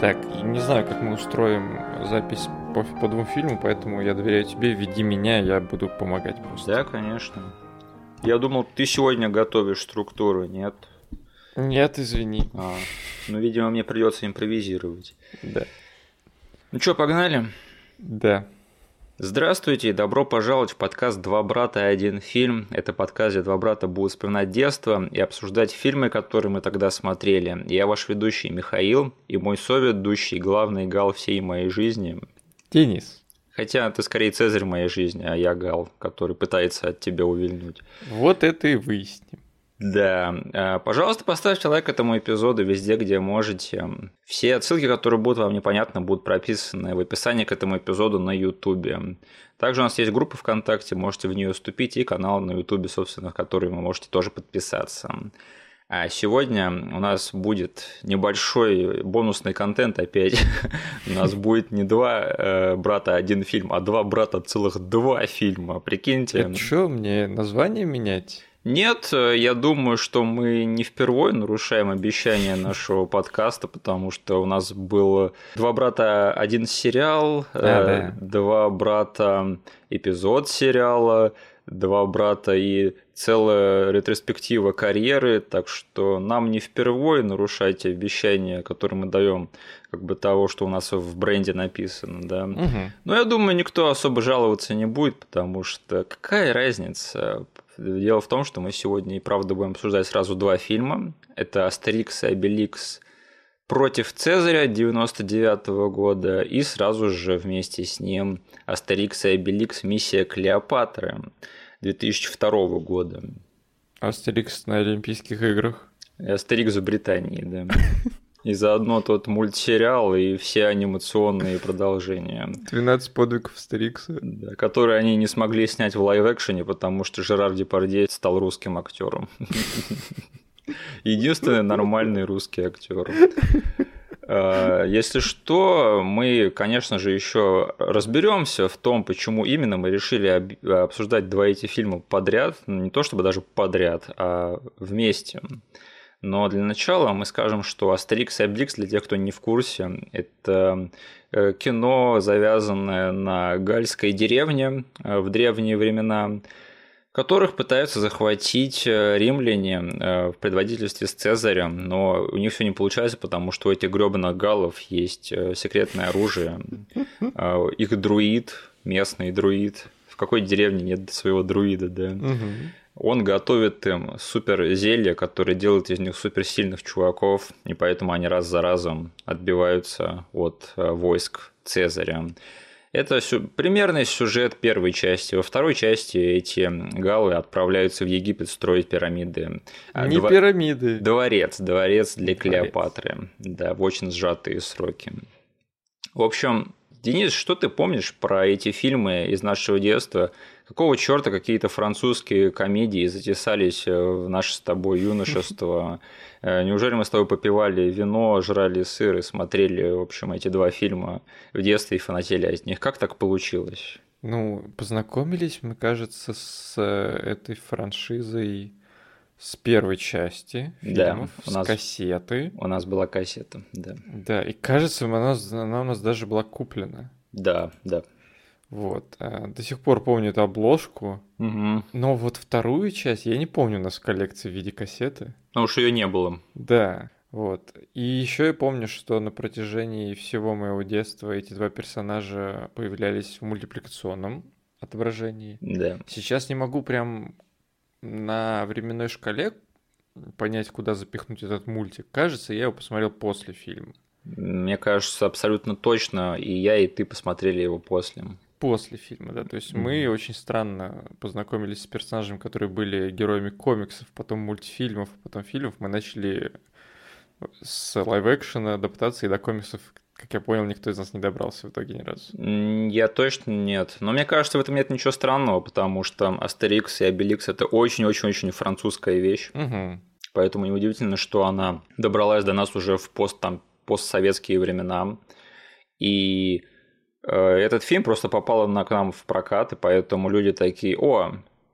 Так, не знаю, как мы устроим запись по, по двум фильмам, поэтому я доверяю тебе, веди меня, я буду помогать просто. Да, конечно. Я думал, ты сегодня готовишь структуру, нет? Нет, извини. А, ну, видимо, мне придется импровизировать. Да. Ну что, погнали? Да. Здравствуйте и добро пожаловать в подкаст «Два брата и один фильм». Это подкаст, где два брата будут вспоминать детство и обсуждать фильмы, которые мы тогда смотрели. Я ваш ведущий Михаил и мой соведущий, главный гал всей моей жизни. Денис. Хотя ты скорее Цезарь моей жизни, а я гал, который пытается от тебя увильнуть. Вот это и выясним. Да, э, пожалуйста, поставьте лайк этому эпизоду везде, где можете. Все отсылки, которые будут вам непонятны, будут прописаны в описании к этому эпизоду на YouTube. Также у нас есть группа ВКонтакте, можете в нее вступить, и канал на YouTube, собственно, который вы можете тоже подписаться. А сегодня у нас будет небольшой бонусный контент опять. у нас будет не два э, брата один фильм, а два брата целых два фильма. Прикиньте. Это что, мне название менять? Нет, э, я думаю, что мы не впервые нарушаем обещание нашего подкаста, потому что у нас было два брата один сериал, а, э, да. два брата эпизод сериала, два брата и целая ретроспектива карьеры, так что нам не впервые нарушать обещания, которые мы даем, как бы того, что у нас в бренде написано, да. Угу. Но я думаю, никто особо жаловаться не будет, потому что какая разница? Дело в том, что мы сегодня и правда будем обсуждать сразу два фильма. Это «Астерикс» и «Обеликс» против Цезаря 99 года и сразу же вместе с ним «Астерикс и Обеликс. Миссия Клеопатры» 2002 года. Астерикс на Олимпийских играх. Астерикс в Британии, да. И заодно тот мультсериал и все анимационные продолжения. 12 подвигов Астерикса. Да, которые они не смогли снять в лайв-экшене, потому что Жерар Депардье стал русским актером. Единственный нормальный русский актер. А, если что, мы, конечно же, еще разберемся в том, почему именно мы решили обсуждать два эти фильма подряд, ну, не то чтобы даже подряд, а вместе. Но для начала мы скажем, что Астерикс и Обеликс, для тех, кто не в курсе, это э, кино, завязанное на гальской деревне э, в древние времена, которых пытаются захватить э, римляне в предводительстве с Цезарем, но у них все не получается, потому что у этих гребаных галлов есть секретное оружие. Их друид, местный друид. В какой деревне нет своего друида, да? Угу. Он готовит им супер зелья, которые делают из них суперсильных чуваков, и поэтому они раз за разом отбиваются от э, войск Цезаря. Это примерный сюжет первой части. Во второй части эти галлы отправляются в Египет строить пирамиды. А, Не Дво... пирамиды. Дворец. Дворец для Клеопатры. Да, в очень сжатые сроки. В общем, Денис, что ты помнишь про эти фильмы из нашего детства? Какого черта какие-то французские комедии затесались э, в наше с тобой юношество? Э, неужели мы с тобой попивали вино, жрали сыр и смотрели, в общем, эти два фильма в детстве и фанатели от них? Как так получилось? Ну, познакомились, мне кажется, с э, этой франшизой с первой части фильмов, да, у нас, с кассеты. У нас была кассета, да. Да, и кажется, она, она у нас даже была куплена. Да, да. Вот. А, до сих пор помню эту обложку. Угу. Но вот вторую часть я не помню у нас в коллекции в виде кассеты. Потому что ее не было. Да. Вот. И еще я помню, что на протяжении всего моего детства эти два персонажа появлялись в мультипликационном отображении. Да. Сейчас не могу прям на временной шкале понять, куда запихнуть этот мультик. Кажется, я его посмотрел после фильма. Мне кажется, абсолютно точно, и я, и ты посмотрели его после. После фильма, да. То есть mm-hmm. мы очень странно познакомились с персонажами, которые были героями комиксов, потом мультфильмов, потом фильмов. Мы начали с лайв-экшена адаптации до комиксов, как я понял, никто из нас не добрался в итоге ни разу. Я точно нет. Но мне кажется, в этом нет ничего странного, потому что Астерикс и Обеликс это очень-очень-очень французская вещь. Угу. Поэтому неудивительно, что она добралась до нас уже в пост, там, постсоветские времена. И этот фильм просто попал на, к нам в прокат, и поэтому люди такие, о,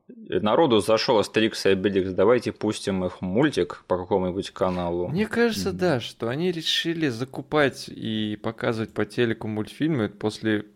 народу зашел Астерикс и Обеликс, давайте пустим их мультик по какому-нибудь каналу. Мне кажется, да, что они решили закупать и показывать по телеку мультфильмы после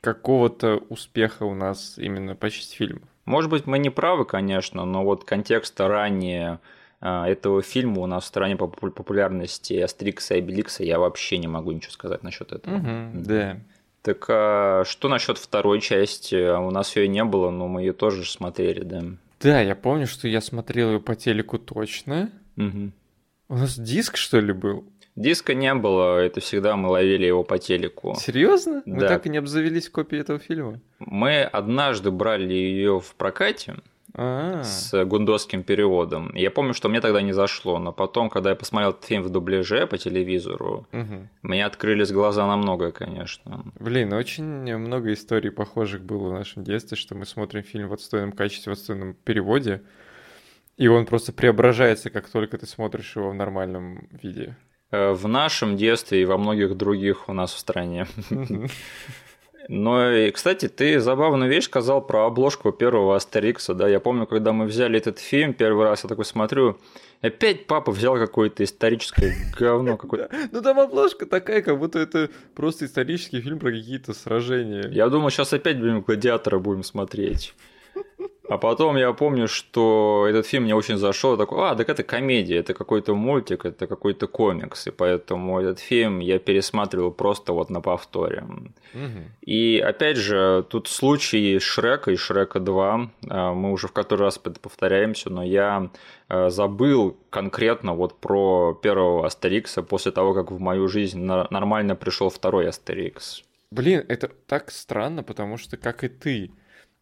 какого-то успеха у нас именно по части фильмов. Может быть, мы не правы, конечно, но вот контекста ранее а, этого фильма у нас в стране по популярности Астерикса и Обеликса я вообще не могу ничего сказать насчет этого. Угу, Да. Так а что насчет второй части? У нас ее не было, но мы ее тоже смотрели, да? Да, я помню, что я смотрел ее по телеку точно. Угу. У нас диск, что ли, был? Диска не было, это всегда мы ловили его по телеку. Серьезно? Да. Мы так и не обзавелись копией этого фильма. Мы однажды брали ее в прокате А, с гундосским переводом. Я помню, что мне тогда не зашло, но потом, когда я посмотрел этот фильм в дубляже по телевизору, мне открылись глаза на многое, конечно. Блин, очень много историй похожих было в нашем детстве, что мы смотрим фильм в отстойном качестве, в отстойном переводе, и он просто преображается, как только ты смотришь его в нормальном виде. Э, В нашем детстве и во многих других у нас в стране. Но, и, кстати, ты забавную вещь сказал про обложку первого Астерикса, да, я помню, когда мы взяли этот фильм первый раз, я такой смотрю, опять папа взял какое-то историческое говно какое-то. Ну там обложка такая, как будто это просто исторический фильм про какие-то сражения. Я думал, сейчас опять будем «Гладиатора» будем смотреть. А потом я помню, что этот фильм мне очень зашел. Я такой, а, так это комедия, это какой-то мультик, это какой-то комикс. И поэтому этот фильм я пересматривал просто вот на повторе. Мгм. И опять же, тут случай Шрека и Шрека 2. А, Мы уже в который раз повторяемся, но я а, забыл конкретно вот про первого Астерикса после того, как в мою жизнь нормально пришел второй Астерикс. Блин, это так странно, потому что, как и ты,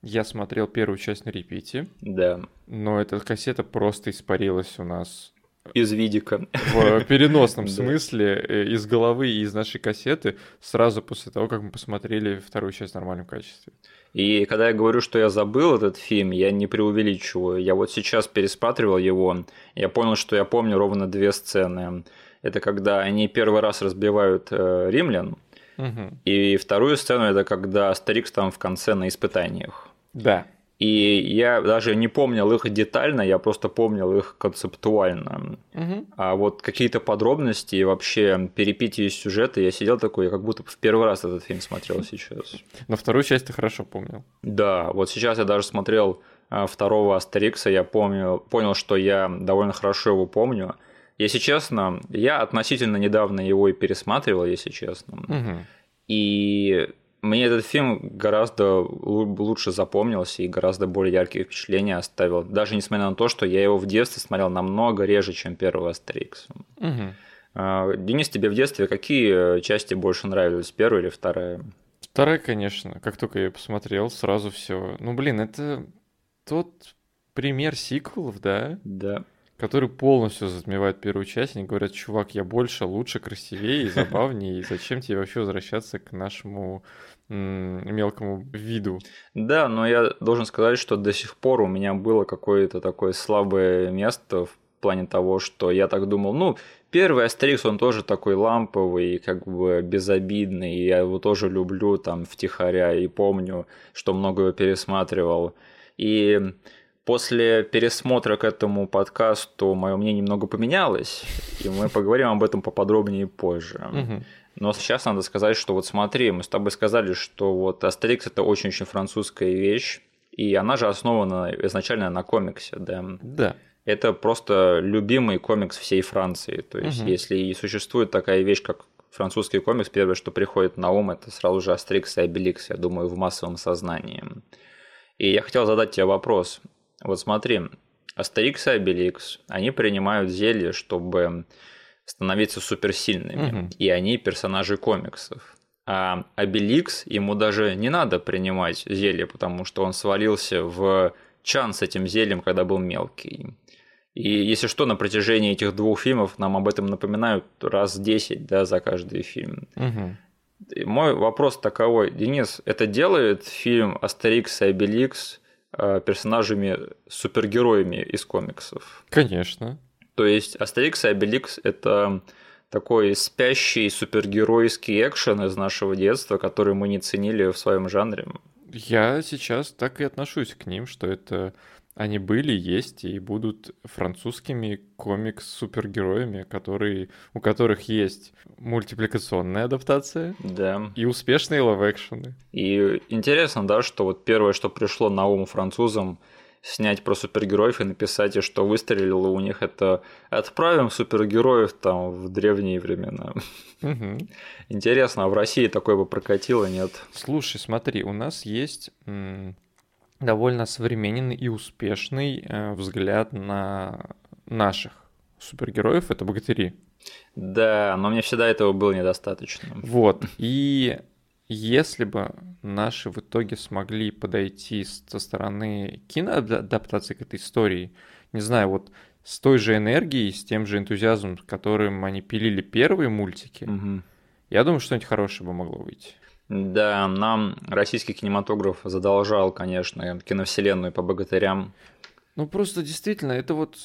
я смотрел первую часть на репите, Да. но эта кассета просто испарилась у нас Из видика. в переносном смысле э, из головы и из нашей кассеты сразу после того, как мы посмотрели вторую часть в нормальном качестве. И когда я говорю, что я забыл этот фильм, я не преувеличиваю. Я вот сейчас пересматривал его, я понял, что я помню ровно две сцены. Это когда они первый раз разбивают э, римлян, Мгм. и вторую сцену это когда Астерикс там в конце на испытаниях. Да. И я даже не помнил их детально, я просто помнил их концептуально. Мгм. А вот какие-то подробности и вообще перипетии сюжета, я сидел такой, я как будто в первый раз этот фильм смотрел сейчас. Но вторую часть ты хорошо помнил. Да, вот сейчас я даже смотрел а, второго Астерикса, я помню, понял, что я довольно хорошо его помню. Если честно, я относительно недавно его и пересматривал, если честно. Мгм. И мне этот фильм гораздо лу- лучше запомнился и гораздо более яркие впечатления оставил. Даже несмотря на то, что я его в детстве смотрел намного реже, чем первый Астерикс. А, Денис, тебе в детстве какие части больше нравились, первая или вторая? Вторая, конечно, как только я посмотрел, сразу все. Ну, блин, это тот пример сиквелов, да, Да. который полностью затмевает первую часть. Они говорят, чувак, я больше, лучше, красивее и забавнее, и зачем тебе вообще возвращаться к нашему мелкому виду? Да, но я должен сказать, что до сих пор у меня было какое-то такое слабое место в плане того, что я так думал, ну, первый Астерикс, он тоже такой ламповый, как бы безобидный, и я его тоже люблю там втихаря и помню, что много его пересматривал. И после пересмотра к этому подкасту мое мнение немного поменялось, и мы поговорим об этом поподробнее позже. Но сейчас надо сказать, что вот смотри, мы с тобой сказали, что вот Астерикс это очень-очень французская вещь, и она же основана изначально на комиксе, да. Да. Это просто любимый комикс всей Франции. То есть, Мгм. если и существует такая вещь, как французский комикс, первое, что приходит на ум, это сразу же Астерикс и Обеликс, я думаю, в массовом сознании. И я хотел задать тебе вопрос. Вот смотри, Астерикс и Обеликс, они принимают зелье, чтобы становиться суперсильными. Мгм. И они персонажи комиксов. А Обеликс, ему даже не надо принимать зелье, потому что он свалился в чан с этим зельем, когда был мелкий. И если что, на протяжении этих двух фильмов нам об этом напоминают раз 10 да, за каждый фильм. И Мой вопрос таковой, Денис, это делает фильм Астерикс и Обеликс э, персонажами супергероями из комиксов? Конечно. То есть Астерикс и Обеликс – это такой спящий супергеройский экшен из нашего детства, который мы не ценили в своем жанре. Я сейчас так и отношусь к ним, что это Они были, есть и будут французскими комикс-супергероями, которые, у которых есть мультипликационная адаптация да. и успешные live-action ы. И интересно, да, что вот первое, что пришло на ум французам, снять про супергероев и написать, что выстрелило у них, это отправим супергероев там в древние времена. Угу. Интересно, а в России такое бы прокатило, нет? Слушай, смотри, у нас есть довольно современный и успешный э, взгляд на наших супергероев, это богатыри. Да, но мне всегда этого было недостаточно. Вот, и если бы наши в итоге смогли подойти со стороны киноадаптации к этой истории, не знаю, вот с той же энергией, с тем же энтузиазмом, которым они пилили первые мультики, угу. я думаю, что-нибудь хорошее бы могло выйти. Да, нам российский кинематограф задолжал, конечно, киновселенную по богатырям. Ну, просто действительно, это вот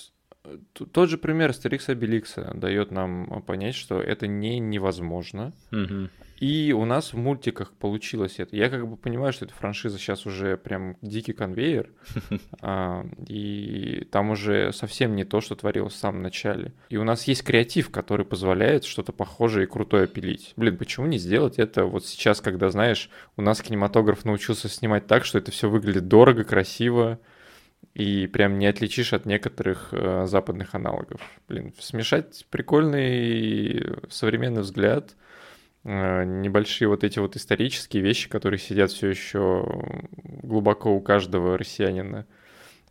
э, тот же пример Астерикса Беликса дает нам понять, что это не невозможно. Угу. И у нас в мультиках получилось это. Я как бы понимаю, что эта франшиза сейчас уже прям дикий конвейер, а, и там уже совсем не то, что творилось в самом начале. И у нас есть креатив, который позволяет что-то похожее и крутое пилить. Блин, почему не сделать это вот сейчас, когда, знаешь, у нас кинематограф научился снимать так, что это все выглядит дорого, красиво, и прям не отличишь от некоторых э, западных аналогов. Блин, смешать прикольный современный взгляд — Э, небольшие вот эти вот исторические вещи, которые сидят все еще глубоко у каждого россиянина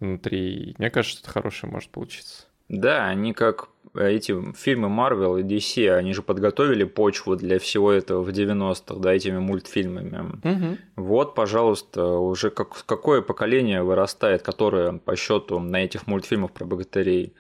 внутри. Мне кажется, что это хорошее может получиться. Да, они как эти фильмы Marvel и DC, они же подготовили почву для всего этого в 90-х, да, этими мультфильмами. Угу. Вот, пожалуйста, уже как, какое поколение вырастает, которое по счету на этих мультфильмах про богатырей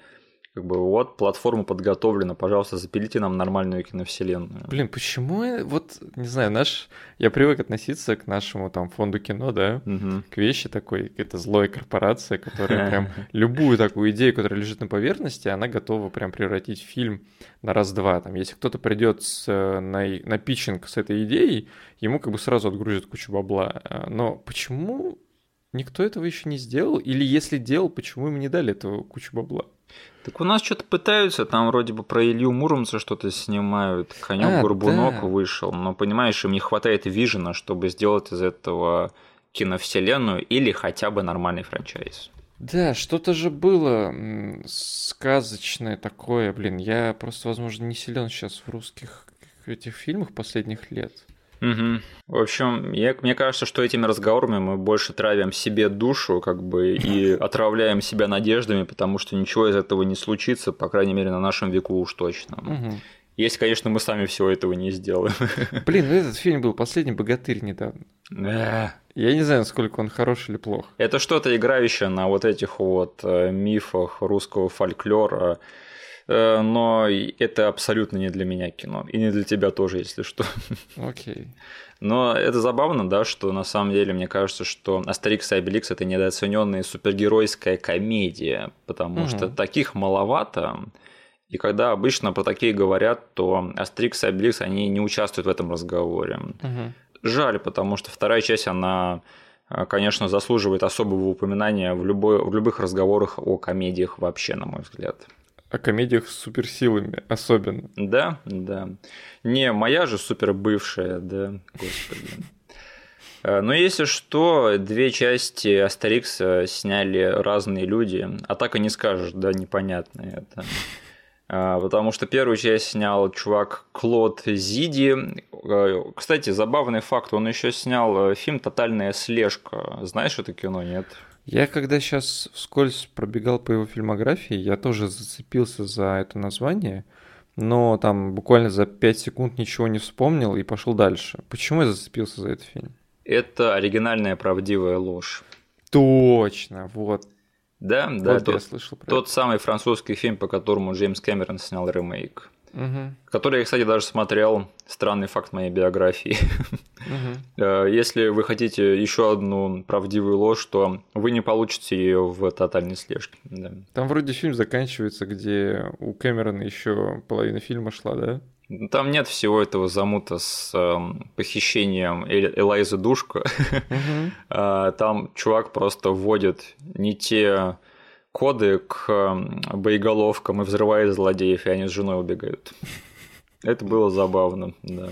как бы вот платформа подготовлена, пожалуйста, запилите нам нормальную киновселенную. Блин, почему, вот, не знаю, наш, я привык относиться к нашему там фонду кино, да, угу. к вещи такой, это злой корпорация, которая прям любую такую идею, которая лежит на поверхности, она готова прям превратить в фильм на раз-два. Там, если кто-то придет с, э, на, на питчинг с этой идеей, ему как бы сразу отгрузят кучу бабла. А, но почему никто этого еще не сделал? Или если делал, почему им не дали этого кучу бабла? Так у нас что-то пытаются, там вроде бы про Илью Муромца что-то снимают, Конек а, Горбунок да. вышел, но понимаешь, им не хватает вижена, чтобы сделать из этого киновселенную или хотя бы нормальный франчайз. Да, что-то же было сказочное такое, блин, я просто, возможно, не силен сейчас в русских этих фильмах последних лет. Угу. В общем, я, мне кажется, что этими разговорами мы больше травим себе душу, как бы, и отравляем себя надеждами, потому что ничего из этого не случится, по крайней мере, на нашем веку уж точно. Угу. Если, конечно, мы сами всего этого не сделаем. Блин, ну этот фильм был «Последний богатырь» недавно. Да. Я не знаю, насколько он хорош или плох. Это что-то играющее на вот этих вот э, мифах русского фольклора, но это абсолютно не для меня кино. И не для тебя тоже, если что. Окей. Но это забавно, да, что на самом деле мне кажется, что Астерикс и Обеликс это недооцененная супергеройская комедия, потому угу. что таких маловато. И когда обычно про такие говорят, то Астерикс и Обеликс, они не участвуют в этом разговоре. Угу. Жаль, потому что вторая часть, она э, конечно, заслуживает особого упоминания в, любой, в любых разговорах о комедиях вообще, на мой взгляд о комедиях с суперсилами особенно. Да, да. Не, моя же супер бывшая, да, господи. Э, но если что, две части Астерикса сняли разные люди, а так и не скажешь, да, непонятно это. Э, потому что первую часть снял чувак Клод Зиди. Э, кстати, забавный факт, он еще снял фильм «Тотальная слежка». Знаешь это кино, нет? Я когда сейчас вскользь пробегал по его фильмографии, я тоже зацепился за это название, но там буквально за 5 секунд ничего не вспомнил и пошел дальше. Почему я зацепился за этот фильм? Это оригинальная правдивая ложь. Точно, вот. Да, да, вот тот, я слышал про тот это. самый французский фильм, по которому Джеймс Кэмерон снял ремейк угу. который я, кстати, даже смотрел. Странный факт моей биографии. Угу. Если вы хотите еще одну правдивую ложь, то вы не получите ее в тотальной слежке. Да. Там вроде фильм заканчивается, где у Кэмерона еще половина фильма шла, да? Там нет всего этого замута с э, похищением Элайзы Душка. А, там чувак просто вводит не те коды к боеголовкам и взрывает злодеев, и они с женой убегают. Это было забавно, да.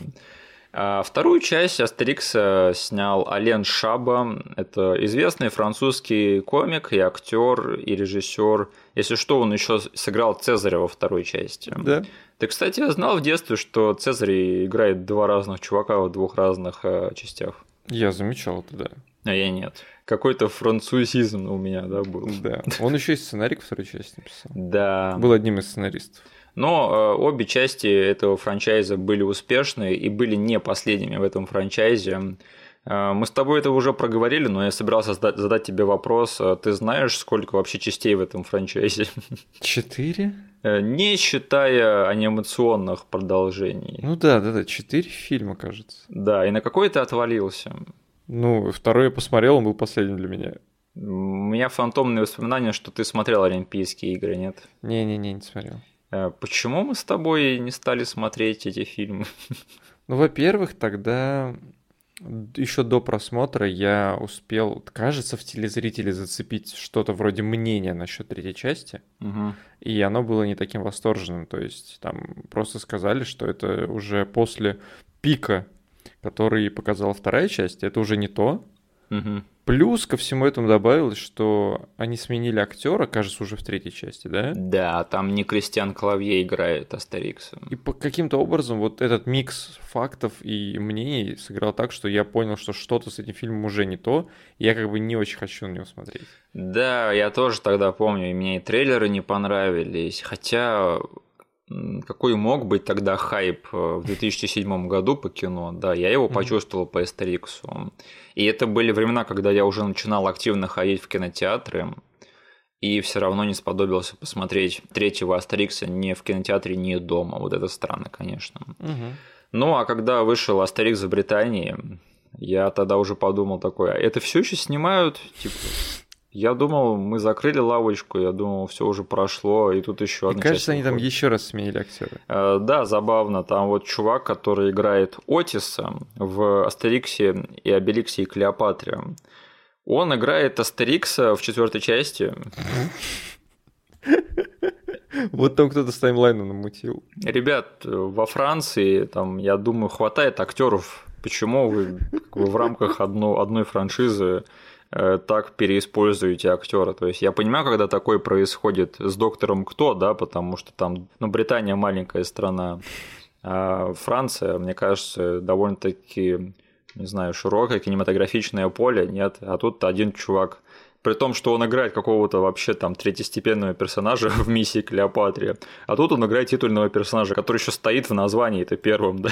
А вторую часть Астерикса снял Ален Шаба. Это известный французский комик и актер, и режиссер. Если что, он еще сыграл Цезаря во второй части. Да. Ты, кстати, знал в детстве, что Цезарь играет два разных чувака в двух разных э, частях? Я замечал это, да. А я нет. Какой-то французизм у меня, да, был. Да. Он еще и сценарий к второй части написал. Да. Был одним из сценаристов. Но э, обе части этого франчайза были успешны и были не последними в этом франчайзе. Э, мы с тобой это уже проговорили, но я собирался задать, задать тебе вопрос. Э, ты знаешь, сколько вообще частей в этом франчайзе? Четыре? Э, не считая анимационных продолжений. Ну да, да, да, четыре фильма, кажется. Да, и на какой ты отвалился? Ну, второй я посмотрел, он был последним для меня. У меня фантомные воспоминания, что ты смотрел Олимпийские игры, нет? Не-не-не, не смотрел. Э, почему мы с тобой не стали смотреть эти фильмы? Ну, во-первых, тогда еще до просмотра я успел, кажется, в телезрителе зацепить что-то вроде мнения насчет третьей части, угу. и оно было не таким восторженным. То есть там просто сказали, что это уже после пика, который показала вторая часть, это уже не то. Угу. Плюс ко всему этому добавилось, что они сменили актера, кажется, уже в третьей части, да? Да, там не Кристиан Клавье играет Астерикса. И по каким-то образом вот этот микс фактов и мнений сыграл так, что я понял, что что-то с этим фильмом уже не то, и я как бы не очень хочу на него смотреть. Да, я тоже тогда помню, и мне и трейлеры не понравились, хотя какой мог быть тогда хайп э, в 2007 году по кино, да, я его почувствовал по Астериксу. И это были времена, когда я уже начинал активно ходить в кинотеатры, и все равно не сподобился посмотреть третьего Астерикса ни в кинотеатре, ни дома. Вот это странно, конечно. Угу. Ну, а когда вышел Астерикс в Британии, я тогда уже подумал такое, а это все еще снимают? Типа, я думал, мы закрыли лавочку, я думал, все уже прошло, и тут еще одна кажется, они там еще раз сменили актера. Э, да, забавно. Там вот чувак, который играет Отиса в Астериксе и Обеликсе и Клеопатре. Он играет Астерикса в четвертой части. Вот там кто-то с таймлайном намутил. Ребят, во Франции, там, я думаю, хватает актеров. Почему вы в рамках одно, одной франшизы так переиспользуете актера. То есть я понимаю, когда такое происходит с доктором Кто, да, потому что там, ну, Британия маленькая страна, а Франция, мне кажется, довольно-таки, не знаю, широкое кинематографичное поле, нет, а тут один чувак при том, что он играет какого-то вообще там третьестепенного персонажа в миссии Клеопатре, а тут он играет титульного персонажа, который еще стоит в названии, это первым, да.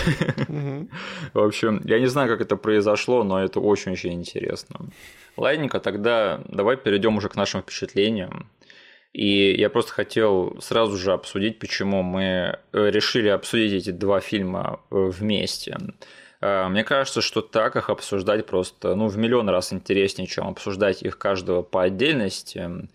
В общем, я не знаю, как это произошло, но это очень-очень интересно. Ладненько, тогда давай перейдем уже к нашим впечатлениям. И я просто хотел сразу же обсудить, почему мы э, решили обсудить эти два фильма э, вместе. Э, мне кажется, что так их обсуждать просто ну, в миллион раз интереснее, чем обсуждать их каждого по отдельности.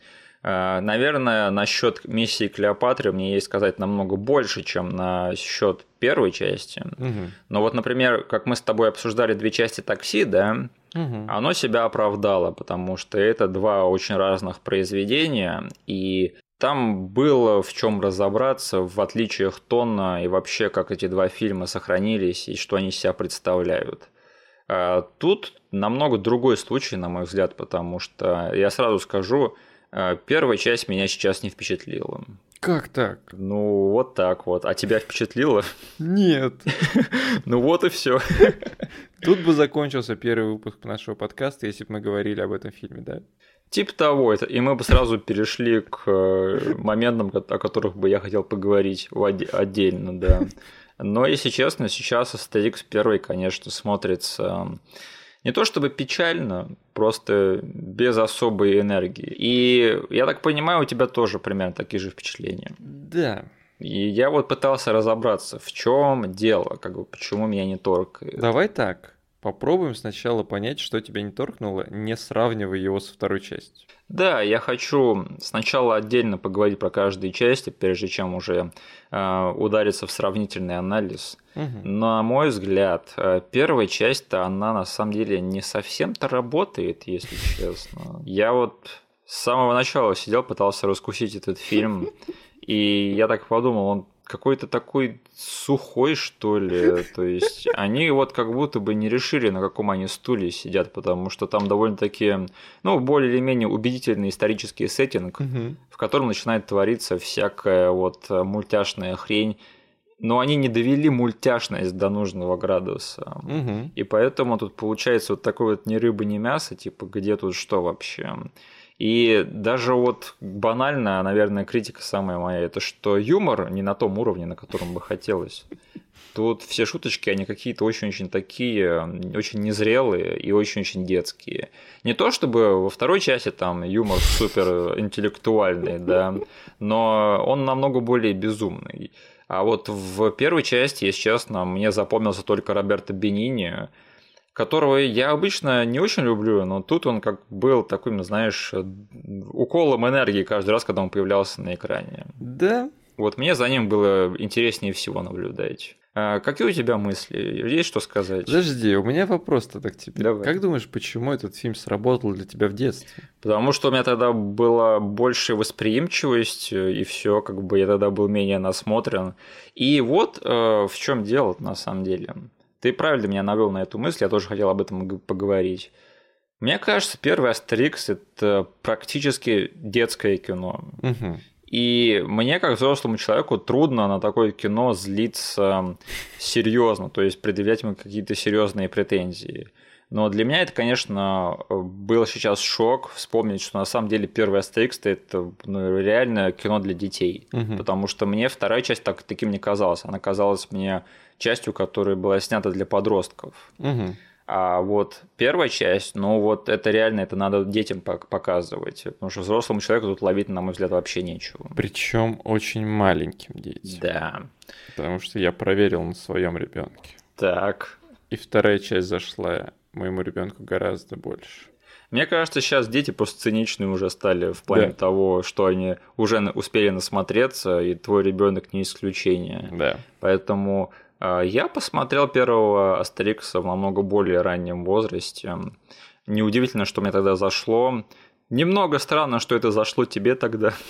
Наверное, насчет миссии Клеопатры мне есть сказать намного больше, чем на счет первой части. Угу. Но вот, например, как мы с тобой обсуждали две части такси, да, угу. оно себя оправдало, потому что это два очень разных произведения, и там было в чем разобраться в отличиях тона и вообще, как эти два фильма сохранились и что они себя представляют. А тут намного другой случай, на мой взгляд, потому что я сразу скажу, а, первая часть меня сейчас не впечатлила. Как так? Ну, вот так вот. А тебя впечатлило? Нет. Ну вот и все. Тут бы закончился первый выпуск нашего подкаста, если бы мы говорили об этом фильме, да? Типа того, это, и мы бы сразу перешли к э, моментам, о которых бы я хотел поговорить отдельно, да. Но, если честно, сейчас Астерикс первый, конечно, смотрится не то чтобы печально, просто без особой энергии. И я так понимаю, у тебя тоже примерно такие же впечатления. Да. И я вот пытался разобраться, в чем дело, как бы почему меня не торкает. Давай так. Попробуем сначала понять, что тебя не торкнуло, не сравнивая его со второй частью. Да, я хочу сначала отдельно поговорить про каждую часть, прежде чем уже э, удариться в сравнительный анализ. Мгм. На мой взгляд, э, первая часть-то, она на самом деле не совсем-то работает, если честно. Я вот с самого начала сидел, пытался раскусить этот фильм, и я так подумал, он какой-то такой сухой, что ли. То есть они вот как будто бы не решили, на каком они стуле сидят, потому что там довольно-таки, ну, более или менее убедительный исторический сеттинг, Мгм. в котором начинает твориться всякая вот мультяшная хрень. Но они не довели мультяшность до нужного градуса. Мгм. И поэтому тут получается вот такой вот ни рыба, ни мясо, типа, где тут что вообще. И даже вот банальная, наверное, критика самая моя, это что юмор не на том уровне, на котором бы хотелось. Тут все шуточки, они какие-то очень-очень такие, очень незрелые и очень-очень детские. Не то чтобы во второй части там юмор супер интеллектуальный, да, но он намного более безумный. А вот в первой части, если честно, мне запомнился только Роберто Бенини, которого я обычно не очень люблю, но тут он как был таким, знаешь, уколом энергии каждый раз, когда он появлялся на экране. Да, Вот мне за ним было интереснее всего наблюдать. А какие у тебя мысли? Есть что сказать? подожди, у меня вопрос тогда к тебе. Давай. Как думаешь, почему этот фильм сработал для тебя в детстве? Потому что у меня тогда была больше восприимчивость, и все, как бы я тогда был менее насмотрен. И вот э, в чем дело на самом деле. Ты правильно меня навел на эту мысль, я тоже хотел об этом поговорить. Мне кажется, первый Астерикс это практически детское кино. Мгм. И мне, как взрослому человеку, трудно на такое кино злиться серьезно, то есть предъявлять ему какие-то серьезные претензии. Но для меня это, конечно, был сейчас шок вспомнить, что на самом деле первый Астерикс это ну, реально кино для детей. Мгм. Потому что мне вторая часть так, таким не казалась. Она казалась мне частью, которая была снята для подростков. Мгм. А вот первая часть, ну вот это реально, это надо детям пок- показывать. Потому что взрослому человеку тут ловить, на мой взгляд, вообще нечего. Причем очень маленьким детям. Да. Потому что я проверил на своем ребенке. Так. И вторая часть зашла моему ребенку гораздо больше. Мне кажется, сейчас дети просто циничные уже стали в плане Да. того, что они уже успели насмотреться, и твой ребенок не исключение. Да. Поэтому я посмотрел первого Астерикса в намного более раннем возрасте. Неудивительно, что мне тогда зашло. Немного странно, что это зашло тебе тогда.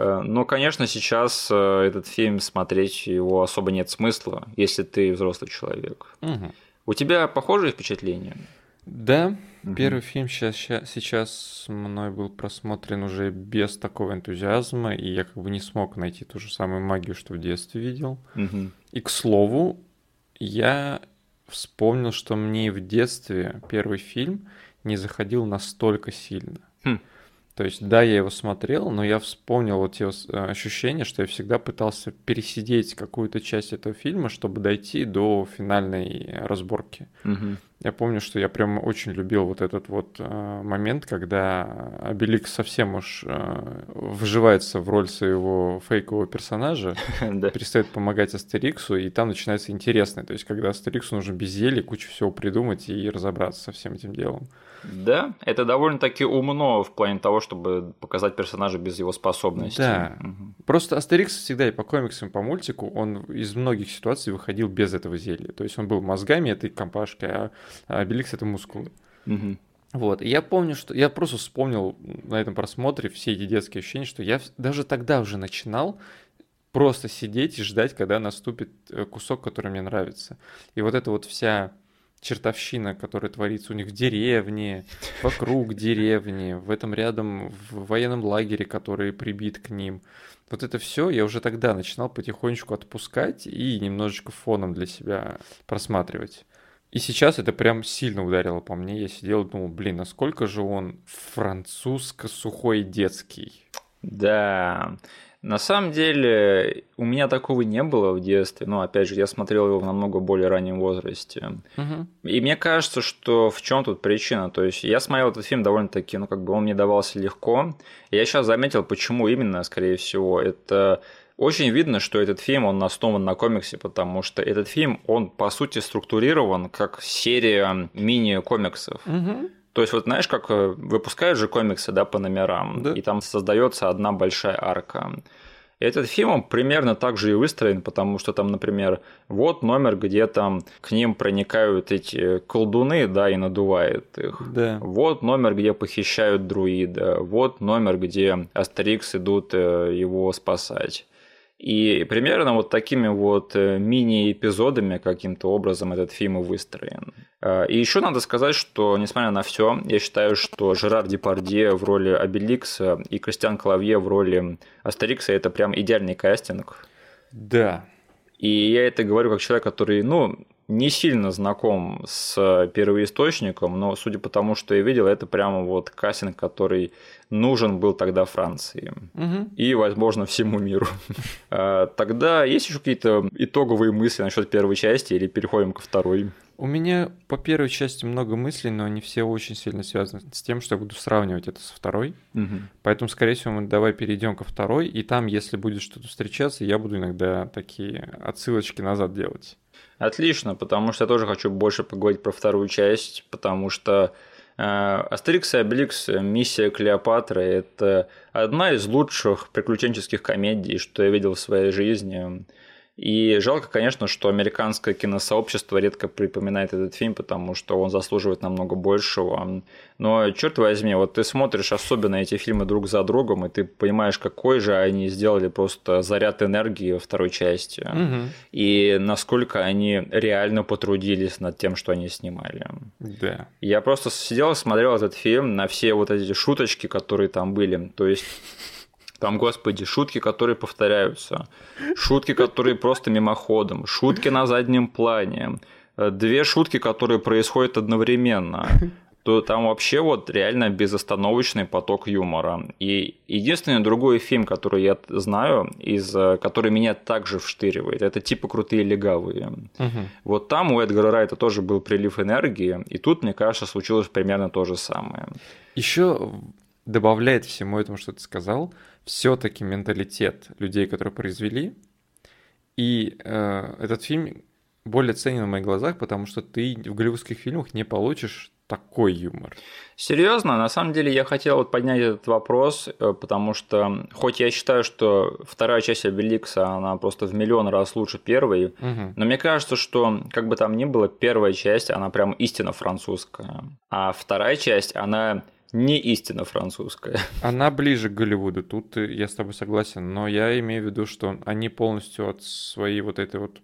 Э, Но, конечно, сейчас э, этот фильм смотреть его особо нет смысла, если ты взрослый человек. Мгм. У тебя похожие впечатления? Да, Первый фильм сейчас, сейчас мной был просмотрен уже без такого энтузиазма, и я как бы не смог найти ту же самую магию, что в детстве видел. И, к слову, я вспомнил, что мне в детстве первый фильм не заходил настолько сильно. Хм. То есть, да, я его смотрел, но я вспомнил вот те э, ощущения, что я всегда пытался пересидеть какую-то часть этого фильма, чтобы дойти до финальной разборки. Мгм. Я помню, что я прям очень любил вот этот вот э, момент, когда Обелик совсем уж э, вживается в роль своего фейкового персонажа, перестает помогать Астериксу, и там начинается интересное. То есть, когда Астериксу нужно без зелья кучу всего придумать и разобраться со всем этим делом. Да, это довольно-таки умно в плане того, чтобы показать персонажа без его способностей. Да. Мгм. Просто Астерикс всегда и по комиксам, и по мультику, он из многих ситуаций выходил без этого зелья. То есть он был мозгами этой компашки, а а Обеликс это мускулы. Вот, и я помню, что я просто вспомнил на этом просмотре все эти детские ощущения, что я даже тогда уже начинал просто сидеть и ждать, когда наступит э, кусок, который мне нравится. И вот эта вот вся чертовщина, которая творится у них в деревне, вокруг деревни, в этом рядом в военном лагере, который прибит к ним. Вот это все я уже тогда начинал потихонечку отпускать и немножечко фоном для себя просматривать. И сейчас это прям сильно ударило по мне. Я сидел и думал, блин, насколько же он французско-сухой детский. Да. На самом деле, у меня такого не было в детстве. Но, опять же, я смотрел его в намного более раннем возрасте. И мне кажется, что в чем тут причина? То есть я смотрел этот фильм довольно-таки, ну как бы он мне давался легко. И я сейчас заметил, почему именно, скорее всего. Это очень видно, что этот фильм, он основан на комиксе, потому что этот фильм, он по сути структурирован как серия мини-комиксов. То есть, вот знаешь, как э, выпускают же комиксы, да, по номерам, Да. и там создается одна большая арка. Этот фильм он примерно так же и выстроен, потому что там, например, вот номер, где там к ним проникают эти колдуны, да, и надувают их. Да. Вот номер, где похищают друида. Вот номер, где Астерикс идут э, его спасать. И примерно вот такими вот э, мини-эпизодами каким-то образом этот фильм и выстроен. Э, И еще надо сказать, что, несмотря на все, я считаю, что Жерар Депардье в роли Обеликса и Кристиан Клавье в роли Астерикса – это прям идеальный кастинг. Да. И я это говорю как человек, который, ну, не сильно знаком с первоисточником, но судя по тому, что я видел, это прямо вот кастинг, который нужен был тогда Франции Мгм. и, возможно, всему миру. А, Тогда есть еще какие-то итоговые мысли насчет первой части или переходим ко второй? У меня по первой части много мыслей, но они все очень сильно связаны с тем, что я буду сравнивать это со второй. Мгм. Поэтому, скорее всего, мы давай перейдем ко второй, и там, если будет что-то встречаться, я буду иногда такие отсылочки назад делать. Отлично, потому что я тоже хочу больше поговорить про вторую часть, потому что э, Астерикс и Обеликс «Миссия Клеопатры» – это одна из лучших приключенческих комедий, что я видел в своей жизни. И жалко, конечно, что американское киносообщество редко припоминает этот фильм, потому что он заслуживает намного большего. Но, черт возьми, вот ты смотришь особенно эти фильмы друг за другом, и ты понимаешь, какой же они сделали просто заряд энергии во второй части Мгм. и насколько они реально потрудились над тем, что они снимали. Да. Я просто сидел и смотрел этот фильм на все вот эти шуточки, которые там были. То есть там, господи, шутки, которые повторяются, шутки, которые просто мимоходом, шутки на заднем плане, э, две шутки, которые происходят одновременно. То там вообще вот реально безостановочный поток юмора. И единственный другой фильм, который я знаю, из, э, который меня также вштыривает, это типа «Крутые легавые». Мгм. Вот там у Эдгара Райта тоже был прилив энергии, и тут, мне кажется, случилось примерно то же самое. Еще добавляет всему этому, что ты сказал, все-таки менталитет людей, которые произвели. И э, этот фильм более ценен в моих глазах, потому что ты в голливудских фильмах не получишь такой юмор. Серьезно, на самом деле я хотел вот поднять этот вопрос, э, потому что, хоть я считаю, что вторая часть Обеликса, она просто в миллион раз лучше первой, Мгм. но мне кажется, что, как бы там ни было, первая часть, она прям истинно французская, а вторая часть, она не истинно французская. Она ближе к Голливуду, тут э, я с тобой согласен, но я имею в виду, что они полностью от своей вот этой вот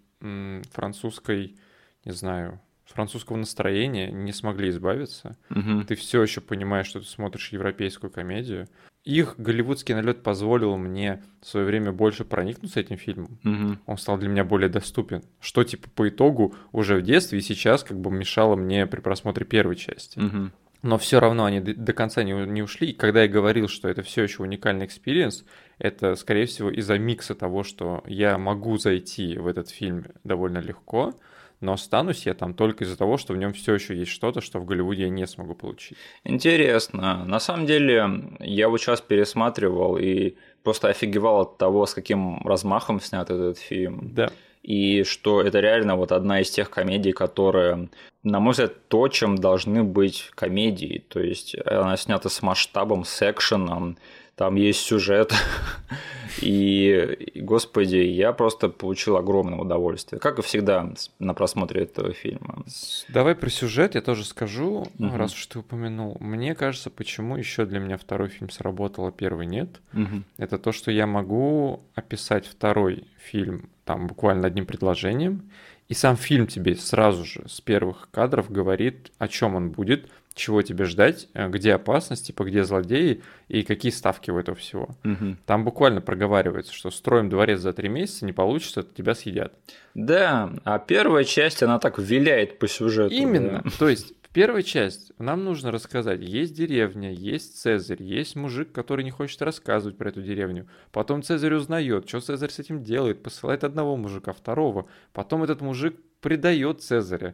французской, не знаю, французского настроения не смогли избавиться. Мгм. Ты все еще понимаешь, что ты смотришь европейскую комедию. Их голливудский налет позволил мне в свое время больше проникнуться этим фильмом. Мгм. Он стал для меня более доступен. Что, типа, по итогу уже в детстве и сейчас как бы мешало мне при просмотре первой части. Мгм. Но все равно они до, конца не, не ушли. И когда я говорил, что это все еще уникальный experience, это, скорее всего, из-за микса того, что я могу зайти в этот фильм довольно легко, но останусь я там только из-за того, что в нем все еще есть что-то, что в Голливуде я не смогу получить. Интересно. На самом деле, я вот сейчас пересматривал и просто офигевал от того, с каким размахом снят этот фильм. Да. И что это реально вот одна из тех комедий, которые, на мой взгляд, то, чем должны быть комедии. То есть она снята с масштабом, с экшеном, там есть сюжет. И, господи, я просто получил огромное удовольствие, как и всегда на просмотре этого фильма. Давай про сюжет я тоже скажу, Мгм. раз уж ты упомянул. Мне кажется, почему еще для меня второй фильм сработал, а первый нет. Мгм. Это то, что я могу описать второй фильм там буквально одним предложением, и сам фильм тебе сразу же с первых кадров говорит, о чем он будет, чего тебе ждать, э, где опасность, типа где злодеи и какие ставки у этого всего. Мгм. Там буквально проговаривается, что строим дворец за три месяца, не получится, тебя съедят. Да, а первая часть, она так виляет по сюжету. Именно. да. То есть в первой части нам нужно рассказать, есть деревня, есть Цезарь, есть мужик, который не хочет рассказывать про эту деревню. Потом Цезарь узнает, что Цезарь с этим делает, посылает одного мужика, второго. Потом этот мужик предает Цезаря.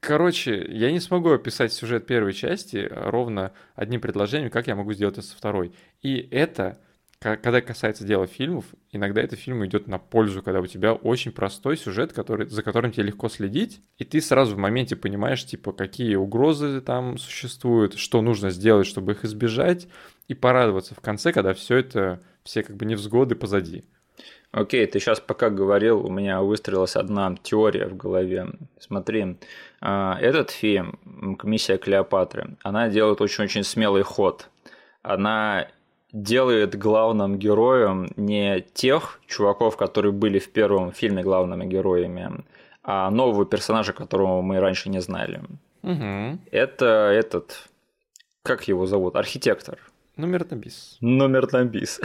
Короче, я не смогу описать сюжет первой части ровно одним предложением, как я могу сделать это со второй. И это когда касается дела фильмов, иногда это фильм идет на пользу, когда у тебя очень простой сюжет, который, за которым тебе легко следить, и ты сразу в моменте понимаешь, типа, какие угрозы там существуют, что нужно сделать, чтобы их избежать, и порадоваться в конце, когда все это, все как бы невзгоды позади. Окей, ты сейчас пока говорил, у меня выстроилась одна теория в голове. Смотри, а, этот фильм «Миссия Клеопатры», она делает очень-очень смелый ход. Она делает главным героем не тех чуваков, которые были в первом фильме главными героями, а нового персонажа, которого мы раньше не знали. Угу. Это этот, как его зовут, архитектор. Номер на бис. Номер на бис,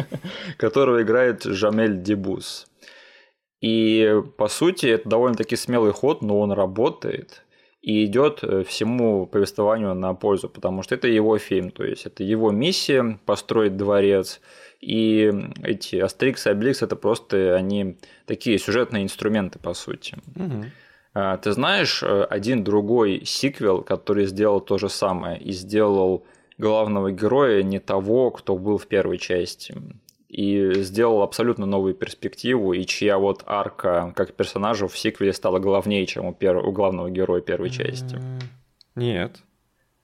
которого играет Жамель Дебус. И, по сути, это довольно-таки смелый ход, но он работает и идет э, всему повествованию на пользу, потому что это его фильм, то есть это его миссия построить дворец, и эти Астерикс и Обеликс это просто они такие сюжетные инструменты, по сути. Угу. Ты знаешь э, один другой сиквел, который сделал то же самое и сделал главного героя не того, кто был в первой части и сделал абсолютно новую перспективу, и чья вот арка как персонажа в сиквеле стала главнее, чем у, пер... у главного героя первой части. Нет.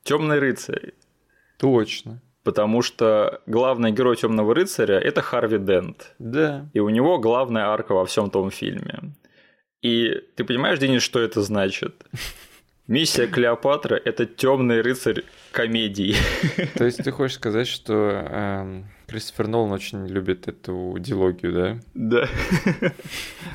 Темный рыцарь. Точно. Потому что главный герой Темного рыцаря это Харви Дент. Да. И у него главная арка во всем том фильме. И ты понимаешь, Денис, что это значит? Миссия Клеопатра – это темный рыцарь комедии. То есть ты хочешь сказать, что эм, Кристофер Нолан очень любит эту дилогию, да? Да.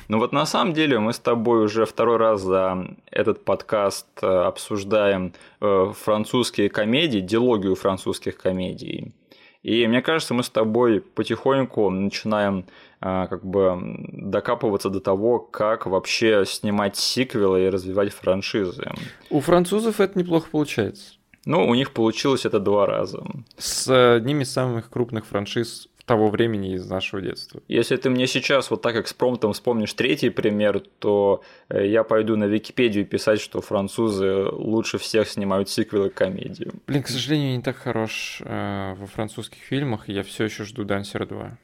Ну вот на самом деле мы с тобой уже второй раз за этот подкаст э, обсуждаем э, французские комедии, дилогию французских комедий. И мне кажется, мы с тобой потихоньку начинаем как бы докапываться до того, как вообще снимать сиквелы и развивать франшизы. У французов это неплохо получается. Ну, у них получилось это два раза. С одними из самых крупных франшиз того времени из нашего детства. Если ты мне сейчас вот так экспромтом вспомнишь третий пример, то э, я пойду на Википедию писать, что французы лучше всех снимают сиквелы к комедиям. Блин, к сожалению, не так хорош э, во французских фильмах, и я все еще жду Дансера 2.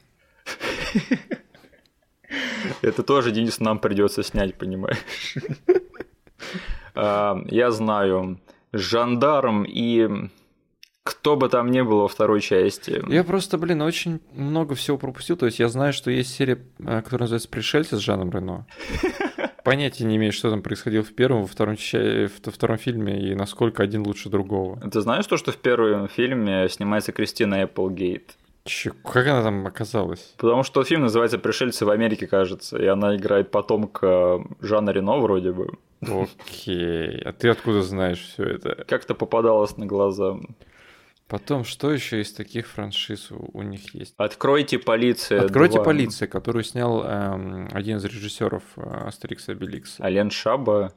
Это тоже, Денис, нам придется снять, понимаешь? А, я знаю, жандарм и кто бы там ни был во второй части. Я просто, блин, очень много всего пропустил. То есть я знаю, что есть серия, а, которая называется «Пришельцы» с Жаном Рено. Понятия не имею, что там происходило в первом, во втором, во втором фильме и насколько один лучше другого. Ты знаешь то, что в первом фильме снимается Кристина Эпплгейт? Че, как она там оказалась? Потому что фильм называется «Пришельцы в Америке», кажется, и она играет потомка Жана Рено вроде бы. Окей, а ты откуда знаешь все это? Как-то попадалось на глаза. Потом, что еще из таких франшиз у, них есть? Откройте полиция. Откройте 2. полиция, которую снял эм, один из режиссеров э, Астерикса Беликса. Ален Шаба.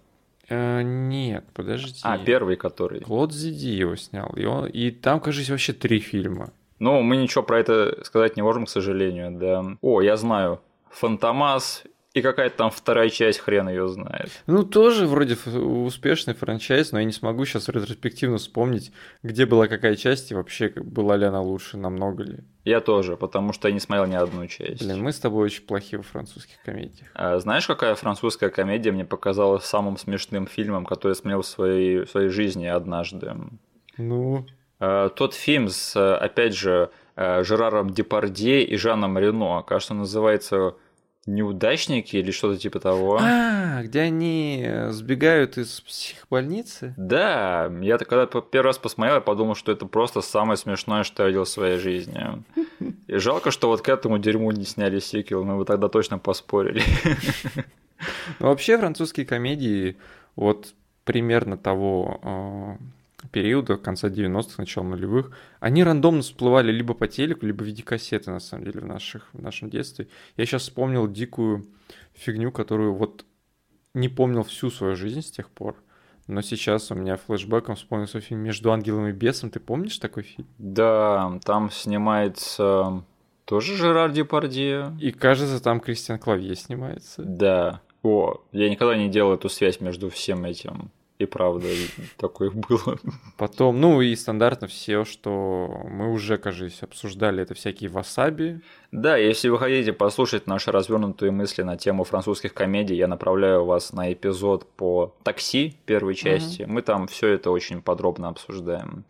Э, нет, подожди. А, первый который. Клод Зиди его снял. И, он, и там, кажется, вообще три фильма. Ну, мы ничего про это сказать не можем, к сожалению, да. О, я знаю. Фантомас и какая-то там вторая часть, хрен ее знает. Ну, тоже вроде успешный франчайз, но я не смогу сейчас ретроспективно вспомнить, где была какая часть и вообще была ли она лучше, намного ли. Я тоже, потому что я не смотрел ни одну часть. Блин, мы с тобой очень плохие во французских комедиях. А, знаешь, какая французская комедия мне показалась самым смешным фильмом, который я смотрел в своей, в своей жизни однажды? Ну? А, тот фильм с, опять же, а, Жераром Депардье и Жаном Рено, кажется, называется неудачники или что-то типа того. А, где они э, сбегают из психбольницы? Да, я когда первый раз посмотрел, я подумал, что это просто самое смешное, что я видел в своей жизни. И жалко, что вот к этому дерьму не сняли сиквел, мы бы тогда точно поспорили. Вообще французские комедии вот примерно того а, периода, конца 90-х, начала нулевых, они рандомно всплывали либо по телеку, либо в виде кассеты, на самом деле, в, наших, в нашем детстве. Я сейчас вспомнил дикую фигню, которую вот не помнил всю свою жизнь с тех пор. Но сейчас у меня флешбеком вспомнился фильм «Между ангелом и бесом». Ты помнишь такой фильм? Да, там снимается тоже Жерар Депардье. И кажется, там Кристиан Клавье снимается. Да. О, я никогда не делал эту связь между всем этим. И правда, такое было. Потом, ну и стандартно все, что мы уже, кажется, обсуждали, это всякие васаби. Да, если вы хотите послушать наши развернутые мысли на тему французских комедий, я направляю вас на эпизод по такси первой части. Угу. Мы там все это очень подробно обсуждаем.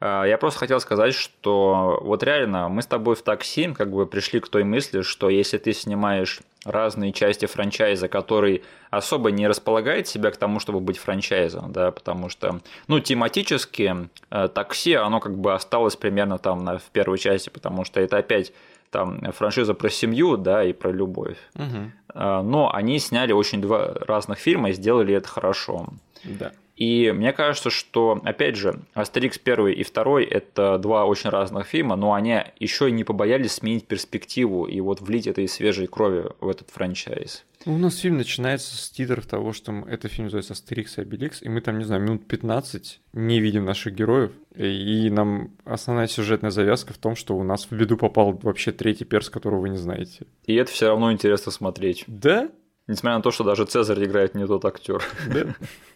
А, я просто хотел сказать, что вот реально мы с тобой в такси как бы пришли к той мысли, что если ты снимаешь разные части франчайза, который особо не располагает себя к тому, чтобы быть франчайзом, да, потому что, ну, тематически э, такси, оно как бы осталось примерно там на, в первой части, потому что это опять там франшиза про семью, да, и про любовь. Угу. Но они сняли очень два разных фильма и сделали это хорошо. Да. И мне кажется, что, опять же, Астерикс первый и второй – это два очень разных фильма, но они еще и не побоялись сменить перспективу и вот влить этой свежей крови в этот франчайз. У нас фильм начинается с титров того, что это фильм называется Астерикс и Обеликс, и мы там, не знаю, минут 15 не видим наших героев, и нам основная сюжетная завязка в том, что у нас в беду попал вообще третий перс, которого вы не знаете. И это все равно интересно смотреть. Да? Несмотря на то, что даже Цезарь играет не тот актер. Да.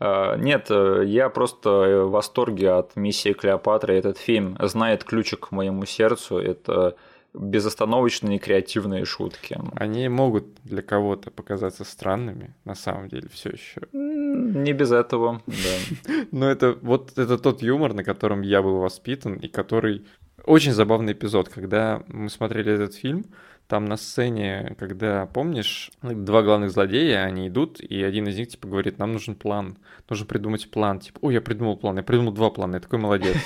А, нет, э, я просто в восторге от миссии Клеопатры. Этот фильм знает ключик к моему сердцу. Это безостановочные креативные шутки. Они могут для кого-то показаться странными, на самом деле, все еще. Не без этого, да. Но это вот это тот юмор, на котором я был воспитан, и который очень забавный эпизод, когда мы смотрели этот фильм, там на сцене, когда, помнишь, два главных злодея, они идут, и один из них, типа, говорит, нам нужен план, нужно придумать план. Типа, ой, я придумал план, я придумал два плана, я такой молодец.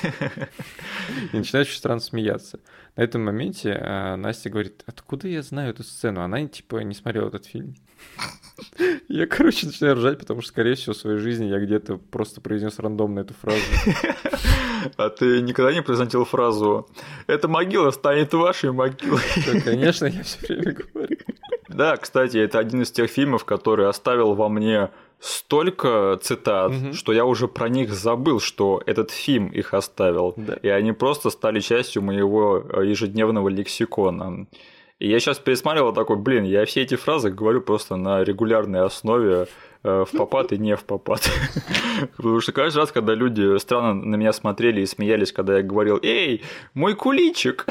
И начинает очень странно смеяться. На этом моменте а, Настя говорит, откуда я знаю эту сцену? Она, типа, не смотрела этот фильм. Я, короче, начинаю ржать, потому что, скорее всего, в своей жизни я где-то просто произнес рандомно эту фразу. А ты никогда не произносил фразу «Эта могила станет вашей могилой»? Да, конечно, я все время говорю. Да, кстати, это один из тех фильмов, который оставил во мне столько цитат, угу. что я уже про них забыл, что этот фильм их оставил. Да. И они просто стали частью моего э, ежедневного лексикона. И я сейчас пересматривал такой, блин, я все эти фразы говорю просто на регулярной основе э, в попад и не в попад. Потому что каждый раз, когда люди странно на меня смотрели и смеялись, когда я говорил «Эй, мой куличик!»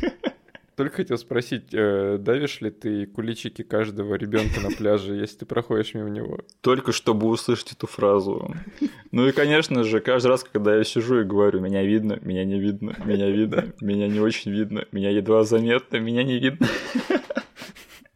Только хотел спросить, э, давишь ли ты куличики каждого ребенка на пляже, если ты проходишь мимо него? Только чтобы услышать эту фразу. Ну и, конечно же, каждый раз, когда я сижу и говорю, меня видно, меня не видно, меня видно, меня не очень видно, меня едва заметно, меня не видно.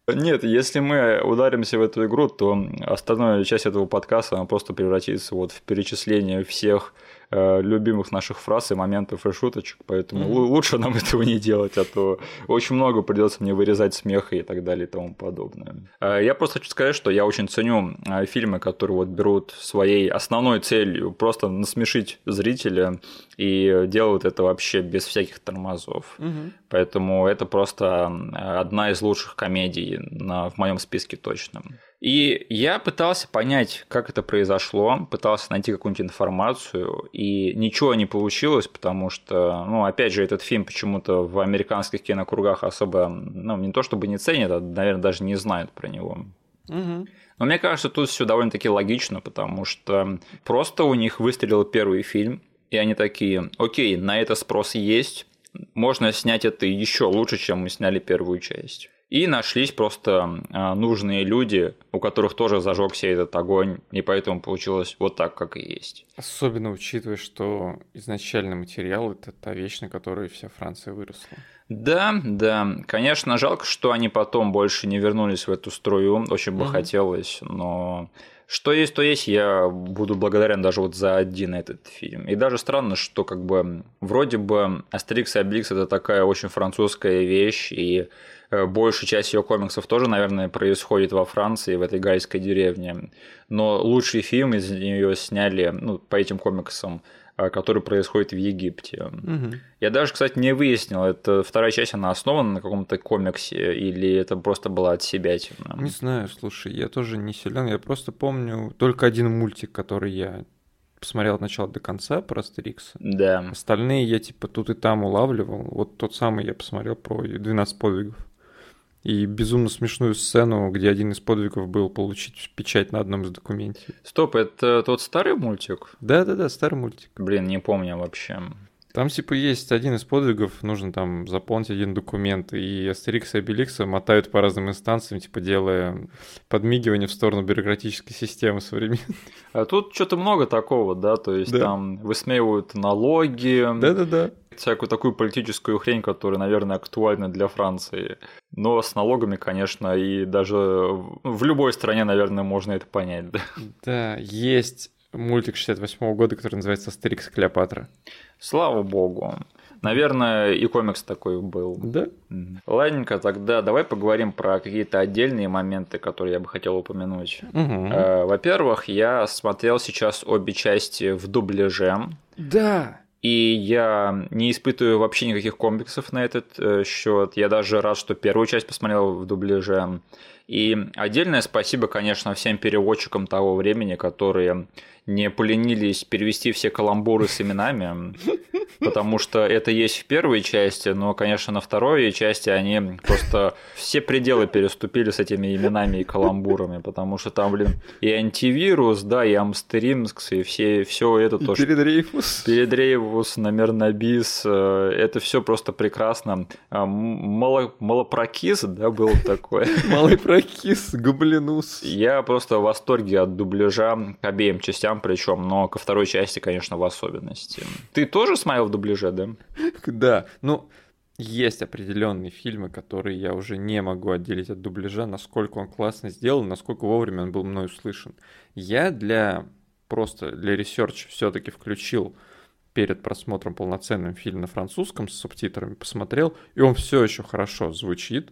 Нет, если мы ударимся в эту игру, то остальная часть этого подкаста она просто превратится вот в перечисление всех Э, любимых наших фраз и моментов и шуточек, поэтому mm-hmm. лучше нам этого не делать, а то очень много придется мне вырезать смеха и так далее и тому подобное. Э, я просто хочу сказать, что я очень ценю э, фильмы, которые вот берут своей основной целью просто насмешить зрителя и делают это вообще без всяких тормозов. Mm-hmm. Поэтому это просто одна из лучших комедий на, в моем списке точно. И я пытался понять, как это произошло, пытался найти какую-нибудь информацию, и ничего не получилось, потому что, ну, опять же, этот фильм почему-то в американских кинокругах особо, ну, не то чтобы не ценят, а, наверное, даже не знают про него. Угу. Но мне кажется, тут все довольно-таки логично, потому что просто у них выстрелил первый фильм, и они такие, окей, на это спрос есть, можно снять это еще лучше, чем мы сняли первую часть. И нашлись просто а, нужные люди, у которых тоже зажегся этот огонь, и поэтому получилось вот так, как и есть. Особенно учитывая, что изначальный материал это та вещь, на которой вся Франция выросла. Да, да. Конечно, жалко, что они потом больше не вернулись в эту струю. Очень бы угу. хотелось, но что есть, то есть. Я буду благодарен даже вот за один этот фильм. И даже странно, что как бы вроде бы Астерикс и Обеликс это такая очень французская вещь, и большая часть ее комиксов тоже, наверное, происходит во Франции, в этой гальской деревне. Но лучший фильм из нее сняли ну, по этим комиксам э, который происходит в Египте. Угу. Я даже, кстати, не выяснил, это вторая часть, она основана на каком-то комиксе или это просто была от себя темно? Не знаю, слушай, я тоже не силен, я просто помню только один мультик, который я посмотрел от начала до конца про Астерикса. Да. Остальные я типа тут и там улавливал. Вот тот самый я посмотрел про 12 подвигов. И безумно смешную сцену, где один из подвигов был получить печать на одном из документов. Стоп, это тот старый мультик? Да-да-да, старый мультик. Блин, не помню вообще. Там, типа, есть один из подвигов, нужно там заполнить один документ, и Астерикс и Обеликса мотают по разным инстанциям, типа, делая подмигивание в сторону бюрократической системы современной. А тут что-то много такого, да, то есть да. там высмеивают налоги. Да-да-да. Всякую такую политическую хрень, которая, наверное, актуальна для Франции. Но с налогами, конечно, и даже в любой стране, наверное, можно это понять, да. Да, есть мультик 68 года, который называется «Астерикс Клеопатра». Слава богу. Наверное, и комикс такой был. Да. Ладненько, тогда давай поговорим про какие-то отдельные моменты, которые я бы хотел упомянуть. Угу. Во-первых, я смотрел сейчас обе части в дубляже. Да. И я не испытываю вообще никаких комплексов на этот э, счет. Я даже рад, что первую часть посмотрел в дубляже. И отдельное спасибо, конечно, всем переводчикам того времени, которые не поленились перевести все каламбуры с именами, потому что это есть в первой части, но, конечно, на второй части они просто все пределы переступили с этими именами и каламбурами, потому что там, блин, и антивирус, да, и Амстеринскс, и все, все это и тоже. Передрейфус. Передрейфус, Намернабис, э, это все просто прекрасно. А, мало, малопрокис, да, был такой. Малый прокис, гоблинус. Я просто в восторге от дубляжа к обеим частям причем, но ко второй части, конечно, в особенности. Ты тоже смотрел в дубляже, да? Да, ну, есть определенные фильмы, которые я уже не могу отделить от дубляжа, насколько он классно сделан, насколько вовремя он был мной услышан. Я для просто для research а все-таки включил перед просмотром полноценным фильм на французском с субтитрами, посмотрел, и он все еще хорошо звучит.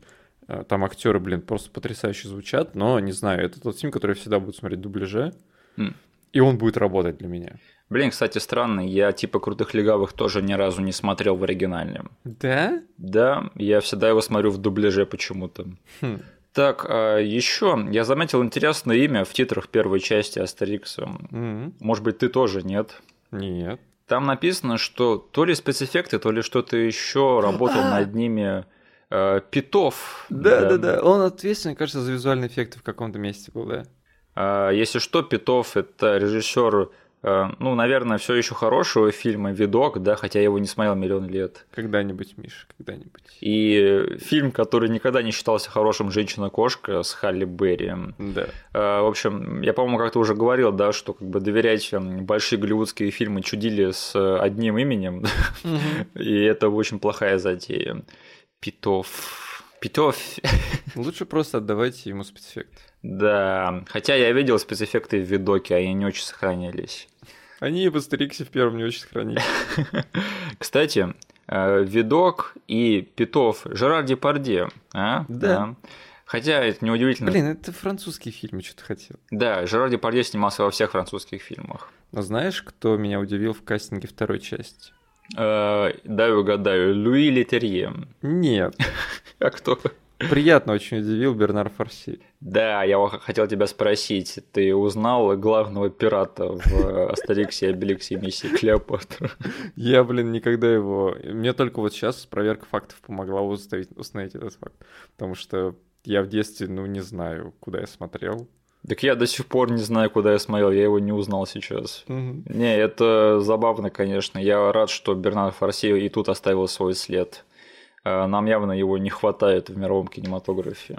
Э, там актеры, блин, просто потрясающе звучат, но не знаю, это тот фильм, который я всегда буду смотреть в дубляже. Mm. И он будет работать для меня. Блин, кстати, странно, я типа «Крутых легавых» тоже ни разу не смотрел в оригинальном. Да? Да, я всегда его смотрю в дубляже почему-то. Хм. Так, а еще я заметил интересное имя в титрах первой части Астерикса. Мгм. Может быть, ты тоже нет? Нет. Там написано, что то ли спецэффекты, то ли что-то еще работал А! над ними э, Питов. Да, да, да. Он ответственный, кажется, за визуальные эффекты в каком-то месте был, да. А, Если что, Питов это режиссер, э, ну, наверное, все еще хорошего фильма Видок, да, хотя я его не смотрел миллион лет. Когда-нибудь, Миша, когда-нибудь. И фильм, который никогда не считался хорошим «Женщина-кошка» с Халли Берри. Да. Э, В общем, я, по-моему, как-то уже говорил, да, что как бы доверять эм, большие голливудские фильмы чудили с э, одним именем, и это очень плохая затея. Питов. Питов. Лучше просто отдавайте ему спецэффект. Да, хотя я видел спецэффекты в видоке, они не очень сохранились. Они и в Астериксе в первом не очень сохранились. Кстати, э, видок и Питов Жерар Депардье, а? Да. Хотя это неудивительно. Блин, это французский фильм, что ты хотел. Да, Жерар Депардье снимался во всех французских фильмах. Но знаешь, кто меня удивил в кастинге второй части? Э, дай угадаю, Луи Летерье. Нет. А кто? Приятно очень удивил Бернар Форси. Да, я хотел тебя спросить, ты узнал главного пирата в Астериксе и Обеликсе и миссии Клеопатра? Я, блин, никогда его... Мне только вот сейчас проверка фактов помогла установить, установить этот факт. Потому что я в детстве, ну, не знаю, куда я смотрел. Так я до сих пор не знаю, куда я смотрел, я его не узнал сейчас. Не, это забавно, конечно. Я рад, что Бернар Форси и тут оставил свой след. Э, Нам явно его не хватает в мировом кинематографе.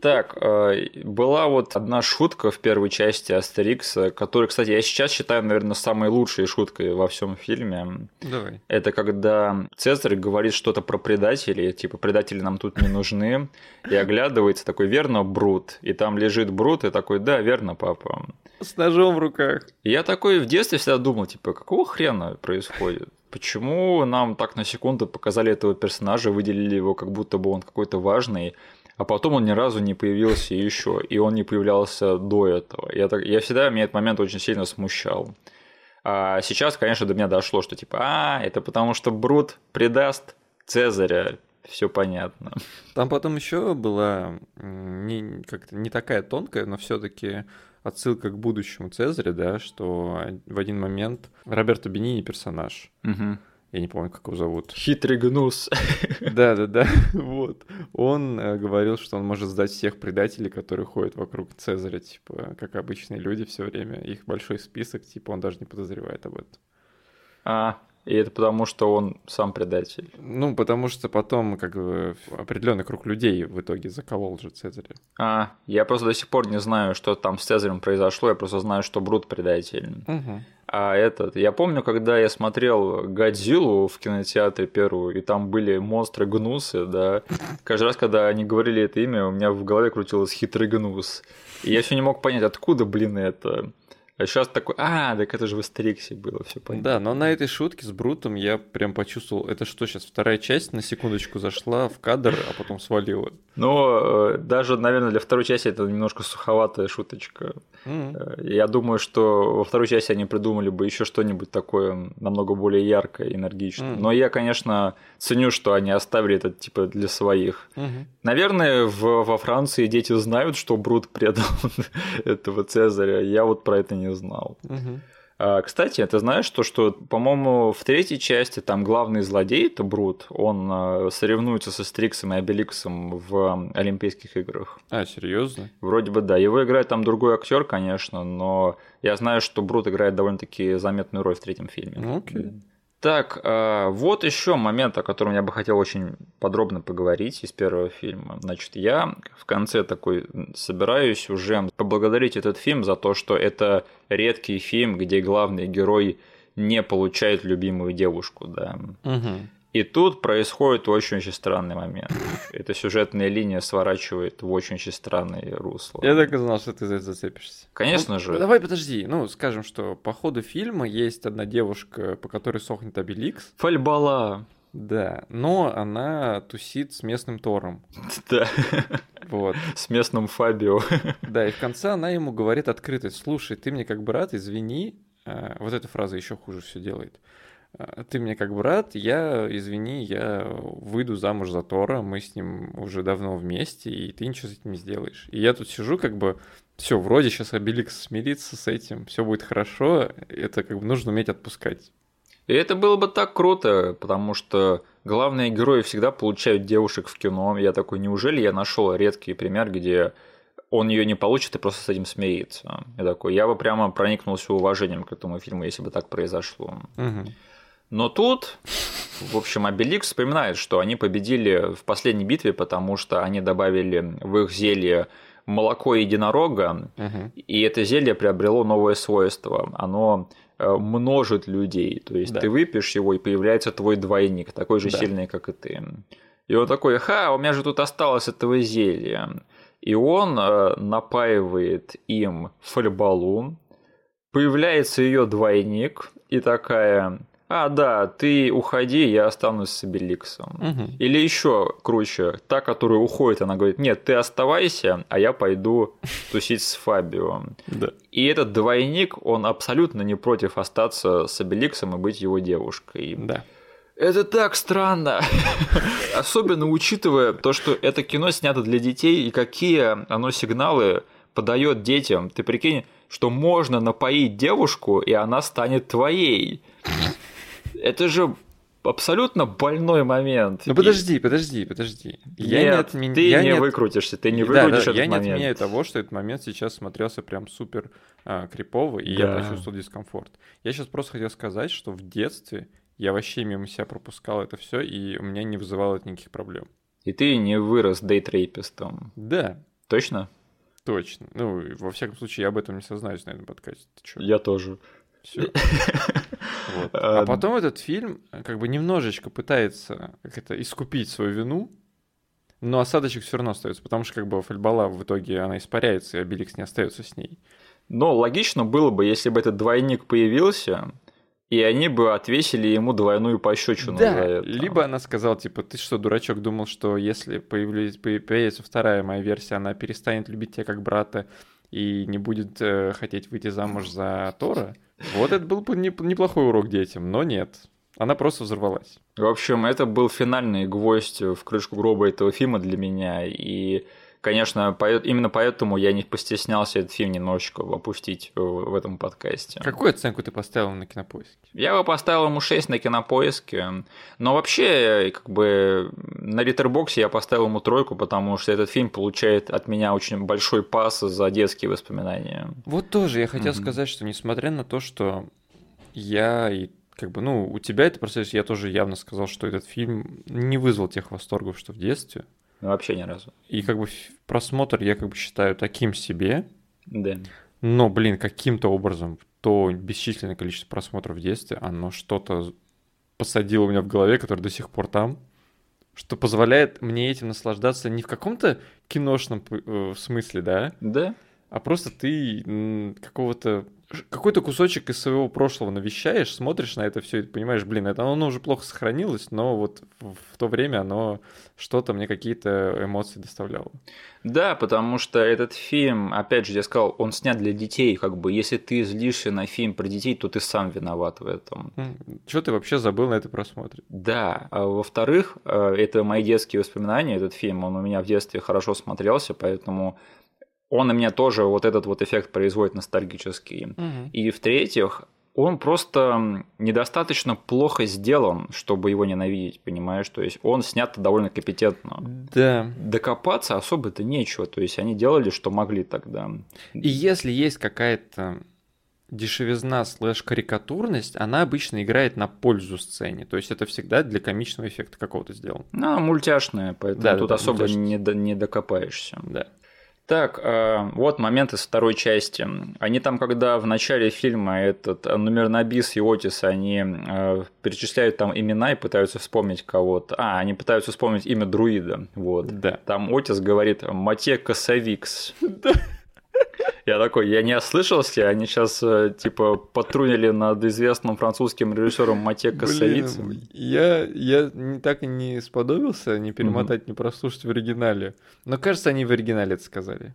Так, э, была вот одна шутка в первой части Астерикса, которая, кстати, я сейчас считаю, наверное, самой лучшей шуткой во всем фильме. Давай. Это когда Цезарь говорит что-то про предателей, типа предатели нам тут не нужны, и оглядывается такой, верно, Брут, и там лежит Брут, и такой, да, верно, папа. С ножом в руках. Я такой в детстве всегда думал, типа, какого хрена происходит? Почему нам так на секунду показали этого персонажа, выделили его, как будто бы он какой-то важный, а потом он ни разу не появился еще, и он не появлялся до этого. Я, так, я всегда, меня этот момент очень сильно смущал. А сейчас, конечно, до меня дошло, что типа, а, это потому что Брут предаст Цезаря, все понятно. Там потом еще была не, как-то не такая тонкая, но все-таки отсылка к будущему Цезаря, да, что в один момент Роберто Бенини персонаж. Мгм. Я не помню, как его зовут. Хитрый гнус. Да-да-да, вот. Он э, говорил, что он может сдать всех предателей, которые ходят вокруг Цезаря, типа, как обычные люди все время. Их большой список, типа, он даже не подозревает об этом. А, и это потому, что он сам предатель. Ну, потому что потом, как бы, определенный круг людей в итоге заколол же Цезаря. А, я просто до сих пор не знаю, что там с Цезарем произошло, я просто знаю, что Брут предатель. Угу. А этот, я помню, когда я смотрел Годзиллу в кинотеатре первую, и там были монстры Гнусы, да. Каждый раз, когда они говорили это имя, у меня в голове крутилось хитрый Гнус. И я все не мог понять, откуда, блин, это. А сейчас такой, а, так это же в Астериксе было, все понятно. Да, но на этой шутке с Брутом я прям почувствовал, это что сейчас, вторая часть на секундочку зашла в кадр, а потом свалила. Но э, даже, наверное, для второй части это немножко суховатая шуточка. Mm-hmm. Я думаю, что во второй части они придумали бы еще что-нибудь такое намного более яркое, энергичное. Mm-hmm. Но я, конечно, ценю, что они оставили это типа для своих. Mm-hmm. Наверное, в, во Франции дети знают, что Брут предал этого Цезаря. Я вот про это не знал. Угу. А, кстати, ты знаешь, то, что, по-моему, в третьей части там главный злодей это Брут, он а, соревнуется со Стриксом и Обеликсом в Олимпийских играх. А, серьезно? Вроде бы да. Его играет там другой актер, конечно, но я знаю, что Брут играет довольно-таки заметную роль в третьем фильме. Ну, окей. Так, а, вот еще момент, о котором я бы хотел очень подробно поговорить из первого фильма. Значит, я в конце такой собираюсь уже поблагодарить этот фильм за то, что это редкий фильм, где главный герой не получает любимую девушку, да. Угу. И тут происходит очень-очень странный момент. Эта сюжетная линия сворачивает в очень-очень странное русло. Я так и знал, что ты за это зацепишься. Конечно ну, же. Давай подожди. Ну, скажем, что по ходу фильма есть одна девушка, по которой сохнет Обеликс. Фальбала. Да, но она тусит с местным Тором. Да. Вот. С местным Фабио. Да, и в конце она ему говорит открыто, слушай, ты мне как брат, извини, а, вот эта фраза еще хуже все делает. «А, ты мне как брат, я, извини, я выйду замуж за Тора, мы с ним уже давно вместе, и ты ничего с этим не сделаешь. И я тут сижу, как бы, все, вроде сейчас Обеликс смирится с этим, все будет хорошо, это как бы нужно уметь отпускать. И это было бы так круто, потому что главные герои всегда получают девушек в кино. Я такой, неужели я нашел редкий пример, где он ее не получит и просто с этим смирится. Я такой, я бы прямо проникнулся уважением к этому фильму, если бы так произошло. Угу. Но тут, в общем, Обеликс вспоминает, что они победили в последней битве, потому что они добавили в их зелье молоко единорога, угу. и это зелье приобрело новое свойство. Оно э, множит людей. То есть Да. ты выпьешь его, и появляется твой двойник, такой же Да. сильный, как и ты. И он такой, ха, у меня же тут осталось этого зелья. И он э, напаивает им фальбалу, появляется ее двойник, и такая, а, да, ты уходи, я останусь с Обеликсом. Мгм. Или еще круче, та, которая уходит, она говорит, нет, ты оставайся, а я пойду тусить с Фабио. Да. И этот двойник, он абсолютно не против остаться с Обеликсом и быть его девушкой. Да. Это так странно. Особенно учитывая то, что это кино снято для детей и какие оно сигналы подает детям. Ты прикинь, что можно напоить девушку, и она станет твоей. Это же абсолютно больной момент. Ну подожди, подожди, подожди. Я Нет, не отмен- ты я не от- выкрутишься, ты не Да, выкрутишь да, этот я не момент. отменяю того, что этот момент сейчас смотрелся прям супер а, крипово, и я Да. почувствовал дискомфорт. Я сейчас просто хотел сказать, что в детстве я вообще мимо себя пропускал это все, и у меня не вызывало это никаких проблем. И ты не вырос дейтрейпистом. Да, Точно? точно. Ну, и во всяком случае, я об этом не сознаюсь на этом подкасте. Ты? Я тоже. Всё. Вот. А А, потом этот фильм э, как бы немножечко пытается как это искупить свою вину, но осадочек все равно остается, потому что как бы Фальбала в итоге она испаряется, и Обеликс не остается с ней. Но логично было бы, если бы этот двойник появился, и они бы отвесили ему двойную пощечину за Да, это. либо она сказала, типа, ты что, дурачок, думал, что если появлялись- по- появится вторая моя версия, она перестанет любить тебя как брата и не будет э, хотеть выйти замуж за Тора? Вот это был бы неп- неплохой урок детям, но нет. Она просто взорвалась. В общем, это был финальный гвоздь в крышку гроба этого фильма для меня. И конечно, именно поэтому я не постеснялся этот фильм немножечко опустить в этом подкасте. Какую оценку ты поставил на кинопоиске? Я бы поставил ему 6 на кинопоиске. Но вообще, как бы на Литербоксе я поставил ему тройку, потому что этот фильм получает от меня очень большой пас за детские воспоминания. Вот тоже я хотел mm-hmm. сказать, что несмотря на то, что я и как бы, ну, у тебя это процесс, я тоже явно сказал, что этот фильм не вызвал тех восторгов, что в детстве. Ну, вообще ни разу. И как бы просмотр я как бы считаю таким себе. Да. Но, блин, каким-то образом то бесчисленное количество просмотров в детстве, оно что-то посадило у меня в голове, которое до сих пор там, что позволяет мне этим наслаждаться не в каком-то киношном э, смысле, да? Да. А просто ты какого-то какой-то кусочек из своего прошлого навещаешь, смотришь на это все и понимаешь, блин, это оно уже плохо сохранилось, но вот в то время оно что-то мне какие-то эмоции доставляло. Да, потому что этот фильм, опять же, я сказал, он снят для детей, как бы, если ты злишься на фильм про детей, то ты сам виноват в этом. Что ты вообще забыл на это просмотре? Да, а во-вторых, э, это мои детские воспоминания, этот фильм, он у меня в детстве хорошо смотрелся, поэтому он на меня тоже вот этот вот эффект производит ностальгический. Угу. И в-третьих, он просто недостаточно плохо сделан, чтобы его ненавидеть, понимаешь? То есть он снят довольно компетентно. Да. Докопаться особо-то нечего. То есть они делали, что могли тогда. И если есть какая-то дешевизна слэш карикатурность, она обычно играет на пользу сцене. То есть это всегда для комичного эффекта какого-то сделано. Ну, мультяшная, поэтому да, тут да, особо не, до, не докопаешься. Да. Так, э, вот момент из второй части. Они там, когда в начале фильма этот э, Нумернобис и Отис, они э, перечисляют там имена и пытаются вспомнить кого-то. А, они пытаются вспомнить имя друида. Вот. Да. Там Отис говорит Матье Косовикс. Да. Я такой, я не ослышался, они сейчас э, типа потрунили над известным французским режиссером Матье Кассовицем. Я, я так и не сподобился не перемотать, mm-hmm. не прослушать в оригинале. Но кажется, они в оригинале это сказали.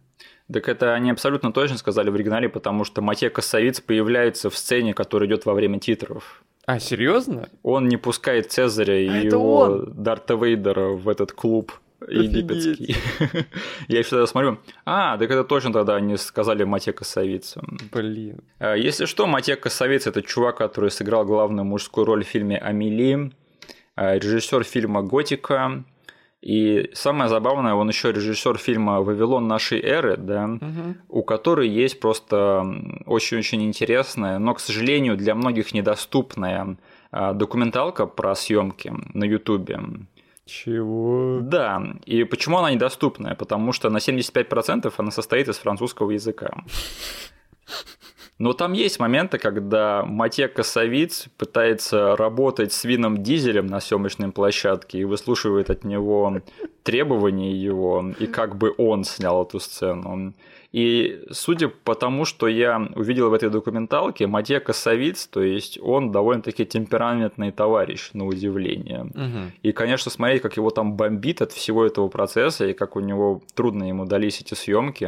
Так это они абсолютно точно сказали в оригинале, потому что Матье Кассовиц появляется в сцене, которая идет во время титров. А, серьезно? Он не пускает Цезаря а и его он? Дарта Вейдера в этот клуб египетский. Я всегда смотрю, а, так это точно тогда они сказали Матье Косовица. Блин. А, если что, Матье Косовиц – это чувак, который сыграл главную мужскую роль в фильме «Амели», а, режиссер фильма «Готика», и самое забавное, он еще режиссер фильма Вавилон нашей эры, да, угу. у которой есть просто очень-очень интересная, но, к сожалению, для многих недоступная а, документалка про съемки на Ютубе. Чего? Да. И почему она недоступная? Потому что на 75% она состоит из французского языка. Но там есть моменты, когда Матье Косовиц пытается работать с Вином Дизелем на съемочной площадке и выслушивает от него требования его, и как бы он снял эту сцену. И судя по тому, что я увидел в этой документалке, Матье Косовиц, то есть он довольно-таки темпераментный товарищ, на удивление. Угу. И, конечно, смотреть, как его там бомбит от всего этого процесса, и как у него трудно ему дались эти съемки.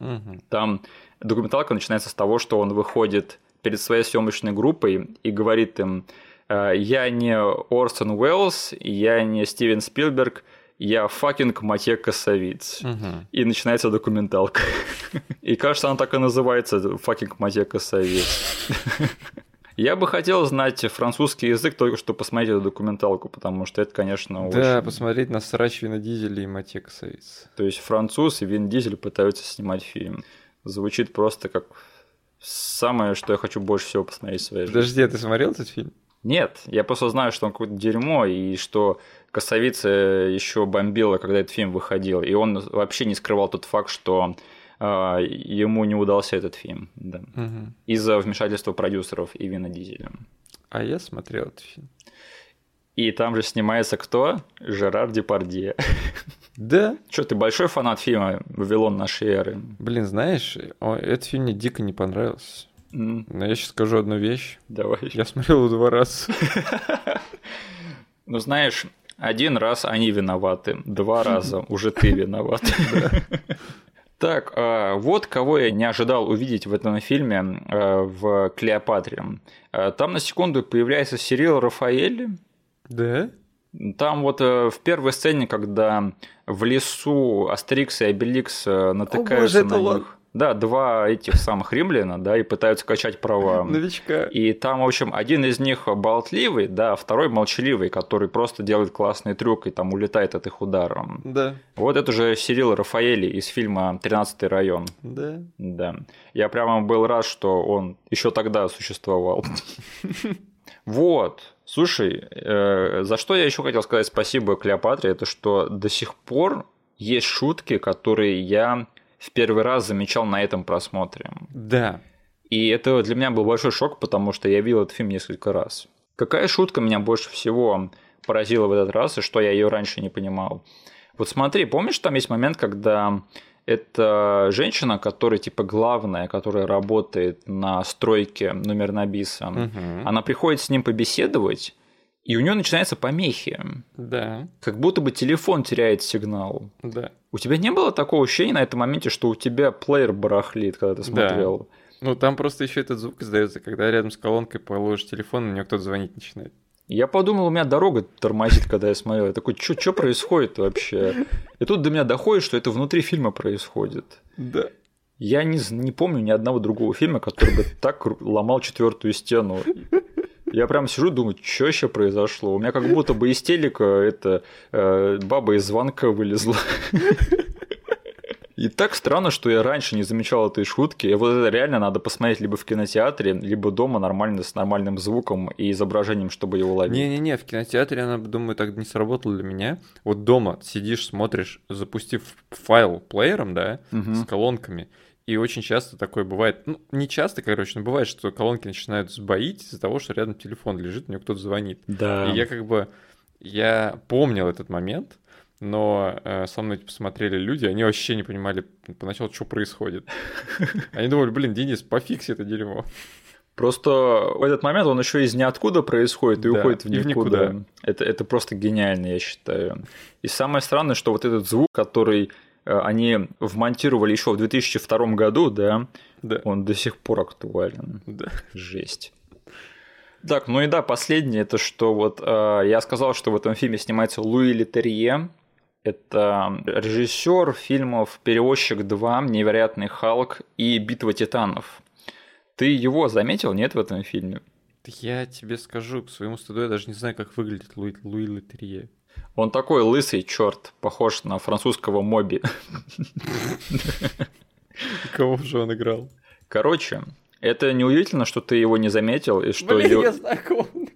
Угу. Там документалка начинается с того, что он выходит перед своей съемочной группой и говорит им, «Э, я не Орсон Уэллс, я не Стивен Спилберг, я fucking Матье Кассовиц. Угу. И начинается документалка. И кажется, она так и называется, fucking Матье Кассовиц. Я бы хотел знать французский язык только чтоб посмотреть эту документалку, потому что это, конечно, очень... Да, посмотреть на срач Вина Дизеля и Матье Кассовиц. То есть француз и Вин Дизель пытаются снимать фильм. Звучит просто как самое, что я хочу больше всего посмотреть в своей жизни. Подожди, а ты смотрел этот фильм? Нет, я просто знаю, что он какое-то дерьмо, и что Косовица еще бомбила, когда этот фильм выходил, и он вообще не скрывал тот факт, что э, ему не удался этот фильм, да, угу. из-за вмешательства продюсеров и Вина Дизеля. А я смотрел этот фильм. И там же снимается кто? Жерар Депардье. Да. Что, ты большой фанат фильма «Вавилон нашей эры»? Блин, знаешь, этот фильм мне дико не понравился. Но я сейчас скажу одну вещь. Давай. Я смотрел его два раза. Ну, знаешь, один раз они виноваты, два раза уже ты виноват. Так, а, вот кого я не ожидал увидеть в этом фильме а, в Клеопатре. А, там на секунду появляется Сирил Рафаэль. Да? Там вот э, в первой сцене, когда в лесу Астерикс и Обеликс э, натыкаются О, боже, на них. Да, два этих самых римляна, да, и пытаются качать права. Новичка. И там, в общем, один из них болтливый, да, а второй молчаливый, который просто делает классный трюк и там улетает от их удара. Да. Вот это же Сирил Рафаэли из фильма «13 район». Да. Да. Я прямо был рад, что он еще тогда существовал. Вот. Слушай, э, за что я еще хотел сказать спасибо Клеопатре, это что до сих пор есть шутки, которые я в первый раз замечал на этом просмотре. Да. И это для меня был большой шок, потому что я видел этот фильм несколько раз. Какая шутка меня больше всего поразила в этот раз, и что я ее раньше не понимал? Вот смотри, помнишь, там есть момент, когда это женщина, которая типа главная, которая работает на стройке номер Набиса. Угу. Она приходит с ним побеседовать, и у нее начинаются помехи. Да. Как будто бы телефон теряет сигнал. Да. У тебя не было такого ощущения на этом моменте, что у тебя плеер барахлит, когда ты смотрел? Да. Ну, там просто еще этот звук издается, когда рядом с колонкой положишь телефон, на нее кто-то звонить начинает. Я подумал, у меня дорога тормозит, когда я смотрел. Я такой, что происходит вообще? И тут до меня доходит, что это внутри фильма происходит. Да. Я не, не помню ни одного другого фильма, который бы так ломал четвертую стену. Я прям сижу, думаю, что еще произошло. У меня как будто бы из телека это э, баба из звонка вылезла. И так странно, что я раньше не замечал этой шутки. И вот это реально надо посмотреть либо в кинотеатре, либо дома нормально с нормальным звуком и изображением, чтобы его ловить. Не-не-не, в кинотеатре она, думаю, так не сработала для меня. Вот дома сидишь, смотришь, запустив файл плеером, да, угу. с колонками, и очень часто такое бывает, ну, не часто, короче, но бывает, что колонки начинают сбоить из-за того, что рядом телефон лежит, мне кто-то звонит. Да. И я как бы, я помнил этот момент, но э, со мной типа, смотрели люди, они вообще не понимали поначалу, что происходит. Они думали, блин, Денис, пофикси это дерьмо. Просто в этот момент он еще из ниоткуда происходит и да, уходит в никуда. в никуда. Это, это просто гениально, я считаю. И самое странное, что вот этот звук, который они вмонтировали еще в 2002 году, да, да. он до сих пор актуален. Да. Жесть. Так, ну и да, последнее, это что вот э, я сказал, что в этом фильме снимается Луи Летерье. Это режиссер фильмов «Перевозчик 2», «Невероятный Халк» и «Битва титанов». Ты его заметил, нет, в этом фильме? Я тебе скажу, к своему стыду я даже не знаю, как выглядит Луи, Луи Летерье. Он такой лысый черт, похож на французского моби. Кого же он играл? Короче, это неудивительно, что ты его не заметил и что... Блин, я знаю, кого он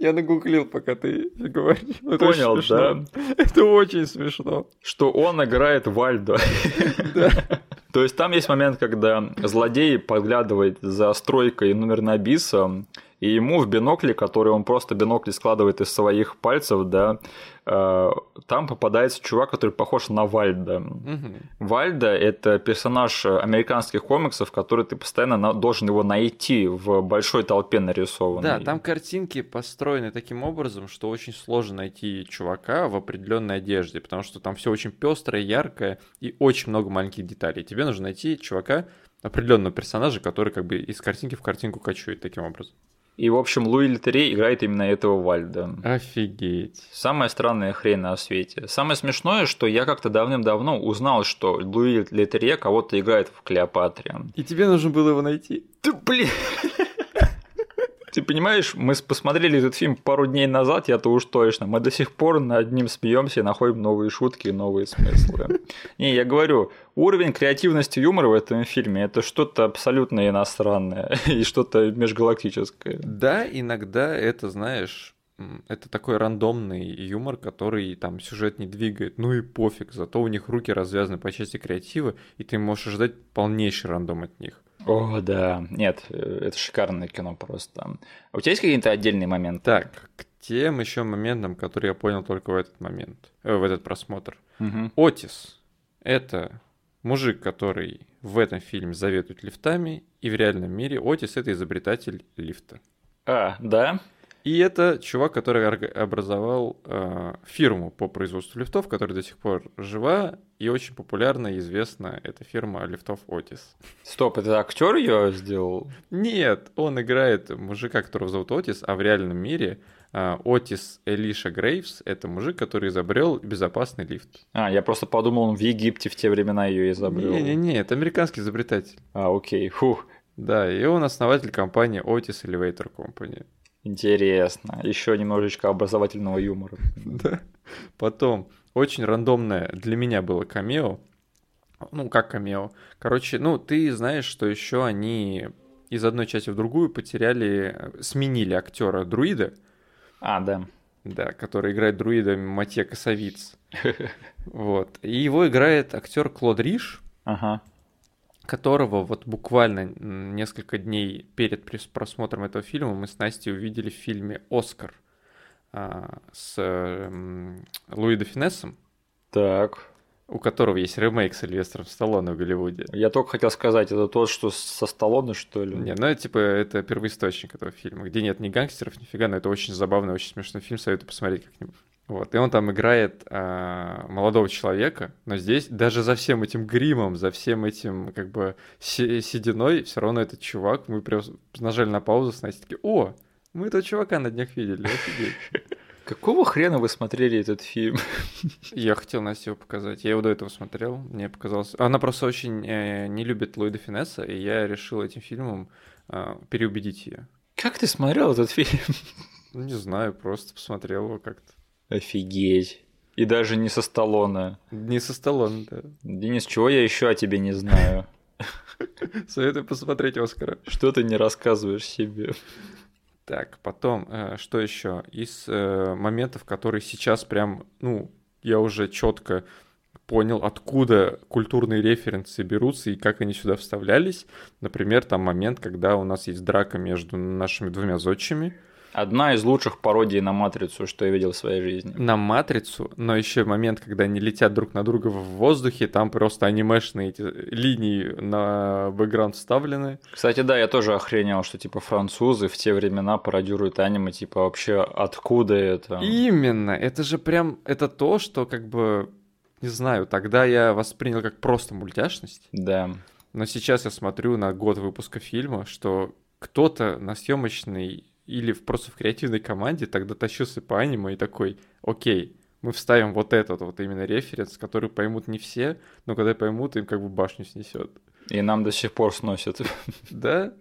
я нагуглил, пока ты говорил. Это Понял, да? Это очень смешно. Что он играет Вальдо. Да. То есть там есть момент, когда злодей подглядывает за стройкой номер Набиса, и ему в бинокле, который он просто бинокли складывает из своих пальцев, да, там попадается чувак, который похож на Вальда. Угу. Вальда – это персонаж американских комиксов, который ты постоянно должен его найти в большой толпе нарисованной. Да, там картинки построены таким образом, что очень сложно найти чувака в определенной одежде, потому что там все очень пестрое, яркое и очень много маленьких деталей. Тебе нужно найти чувака, определенного персонажа, который как бы из картинки в картинку качует таким образом. И, в общем, Луи Литерей играет именно этого Вальда. Офигеть. Самая странная хрень на свете. Самое смешное, что я как-то давным-давно узнал, что Луи Литерье кого-то играет в Клеопатре. И тебе нужно было его найти? Ты, блин... Ты понимаешь, мы посмотрели этот фильм пару дней назад, я-то уж точно. Мы до сих пор над ним смеемся и находим новые шутки и новые смыслы. Не, я говорю, уровень креативности юмора в этом фильме это что-то абсолютно иностранное и что-то межгалактическое. Да, иногда это, знаешь, это такой рандомный юмор, который там сюжет не двигает. Ну и пофиг, зато у них руки развязаны по части креатива, и ты можешь ждать полнейший рандом от них. О, да. Нет, э, это шикарное кино просто. А у тебя есть какие-то отдельные моменты? Так, к тем еще моментам, которые я понял только в этот момент, э, в этот просмотр. Угу. Отис — это мужик, который в этом фильме заветует лифтами, и в реальном мире Отис — это изобретатель лифта. А, да? И это чувак, который образовал э, фирму по производству лифтов, которая до сих пор жива и очень популярна и известна. Это фирма лифтов Отис. Стоп, это актер ее сделал? Нет, он играет мужика, которого зовут Отис, а в реальном мире А, Отис Элиша Грейвс — это мужик, который изобрел безопасный лифт. А, я просто подумал, он в Египте в те времена ее изобрел. Не-не-не, это американский изобретатель. А, окей, фух. Да, и он основатель компании Otis Elevator Company. Интересно. Еще немножечко образовательного юмора. Да. Потом, очень рандомное для меня было камео. Ну, как камео. Короче, ну, ты знаешь, что еще они из одной части в другую потеряли, сменили актера друида. А, да. Да, который играет друида Матье Косовиц. Вот. И его играет актер Клод Риш. Ага которого вот буквально несколько дней перед просмотром этого фильма мы с Настей увидели в фильме «Оскар» а, с Луи де Финессом. Так. У которого есть ремейк с Сильвестром Сталлоне в Голливуде. Я только хотел сказать, это тот, что со Сталлоне, что ли? Не, ну это типа это первоисточник этого фильма, где нет ни гангстеров, нифига, но это очень забавный, очень смешной фильм, советую посмотреть как-нибудь. Вот, и он там играет а, молодого человека, но здесь даже за всем этим гримом, за всем этим как бы сединой, все равно этот чувак, мы прям нажали на паузу с Настей, такие, о, мы этого чувака на днях видели, офигеть. Какого хрена вы смотрели этот фильм? Я хотел Насте его показать. Я его до этого смотрел. Мне показалось... Она просто очень э, не любит Луида Финесса, и я решил этим фильмом э, переубедить ее. Как ты смотрел этот фильм? Ну, не знаю, просто посмотрел его как-то. Офигеть. И даже не со Сталлоне. Не со Сталлоне, да. Денис, чего я еще о тебе не знаю? Советую посмотреть Оскара. Что ты не рассказываешь себе? Так, потом, э, что еще? Из э, моментов, которые сейчас прям, ну, я уже четко понял, откуда культурные референсы берутся и как они сюда вставлялись. Например, там момент, когда у нас есть драка между нашими двумя зодчими. Одна из лучших пародий на матрицу, что я видел в своей жизни. На матрицу, но еще момент, когда они летят друг на друга в воздухе, там просто анимешные эти линии на бэкграунд вставлены. Кстати, да, я тоже охренел, что типа французы в те времена пародируют аниме, типа вообще откуда это? Именно, это же прям, это то, что как бы, не знаю, тогда я воспринял как просто мультяшность. Да. Но сейчас я смотрю на год выпуска фильма, что кто-то на съемочной или просто в креативной команде тогда тащился по аниме и такой, окей, мы вставим вот этот вот именно референс, который поймут не все, но когда поймут, им как бы башню снесет. И нам до сих пор сносят. Да.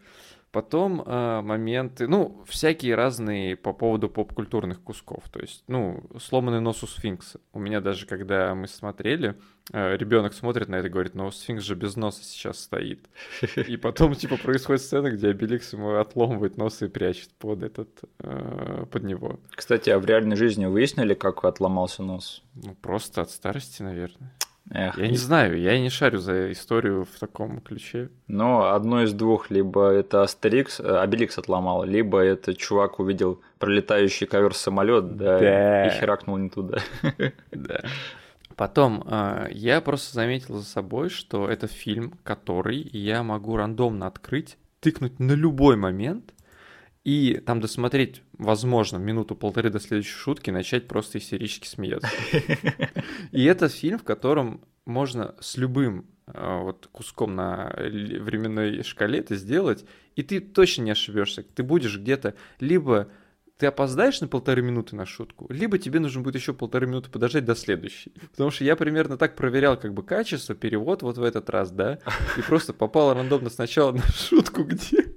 Потом э, моменты, ну, всякие разные по поводу поп-культурных кусков. То есть, ну, сломанный нос у сфинкса. У меня даже, когда мы смотрели, э, ребенок смотрит на это и говорит, ну, сфинкс же без носа сейчас стоит. И потом, типа, происходит сцена, где Обеликс ему отломывает нос и прячет под этот, э, под него. Кстати, а в реальной жизни выяснили, как отломался нос? Ну, просто от старости, наверное. Эх, я не знаю, я не шарю за историю в таком ключе. Но одно из двух, либо это Астерикс, э, Обеликс отломал, либо это чувак увидел пролетающий ковер самолет, да, да, и херакнул не туда. Да. Потом а, я просто заметил за собой, что это фильм, который я могу рандомно открыть, тыкнуть на любой момент, и там досмотреть, возможно, минуту-полторы до следующей шутки, начать просто истерически смеяться. И это фильм, в котором можно с любым а, вот куском на временной шкале это сделать, и ты точно не ошибешься. Ты будешь где-то либо ты опоздаешь на полторы минуты на шутку, либо тебе нужно будет еще полторы минуты подождать до следующей. Потому что я примерно так проверял как бы качество, перевод вот в этот раз, да, и просто попал рандомно сначала на шутку, где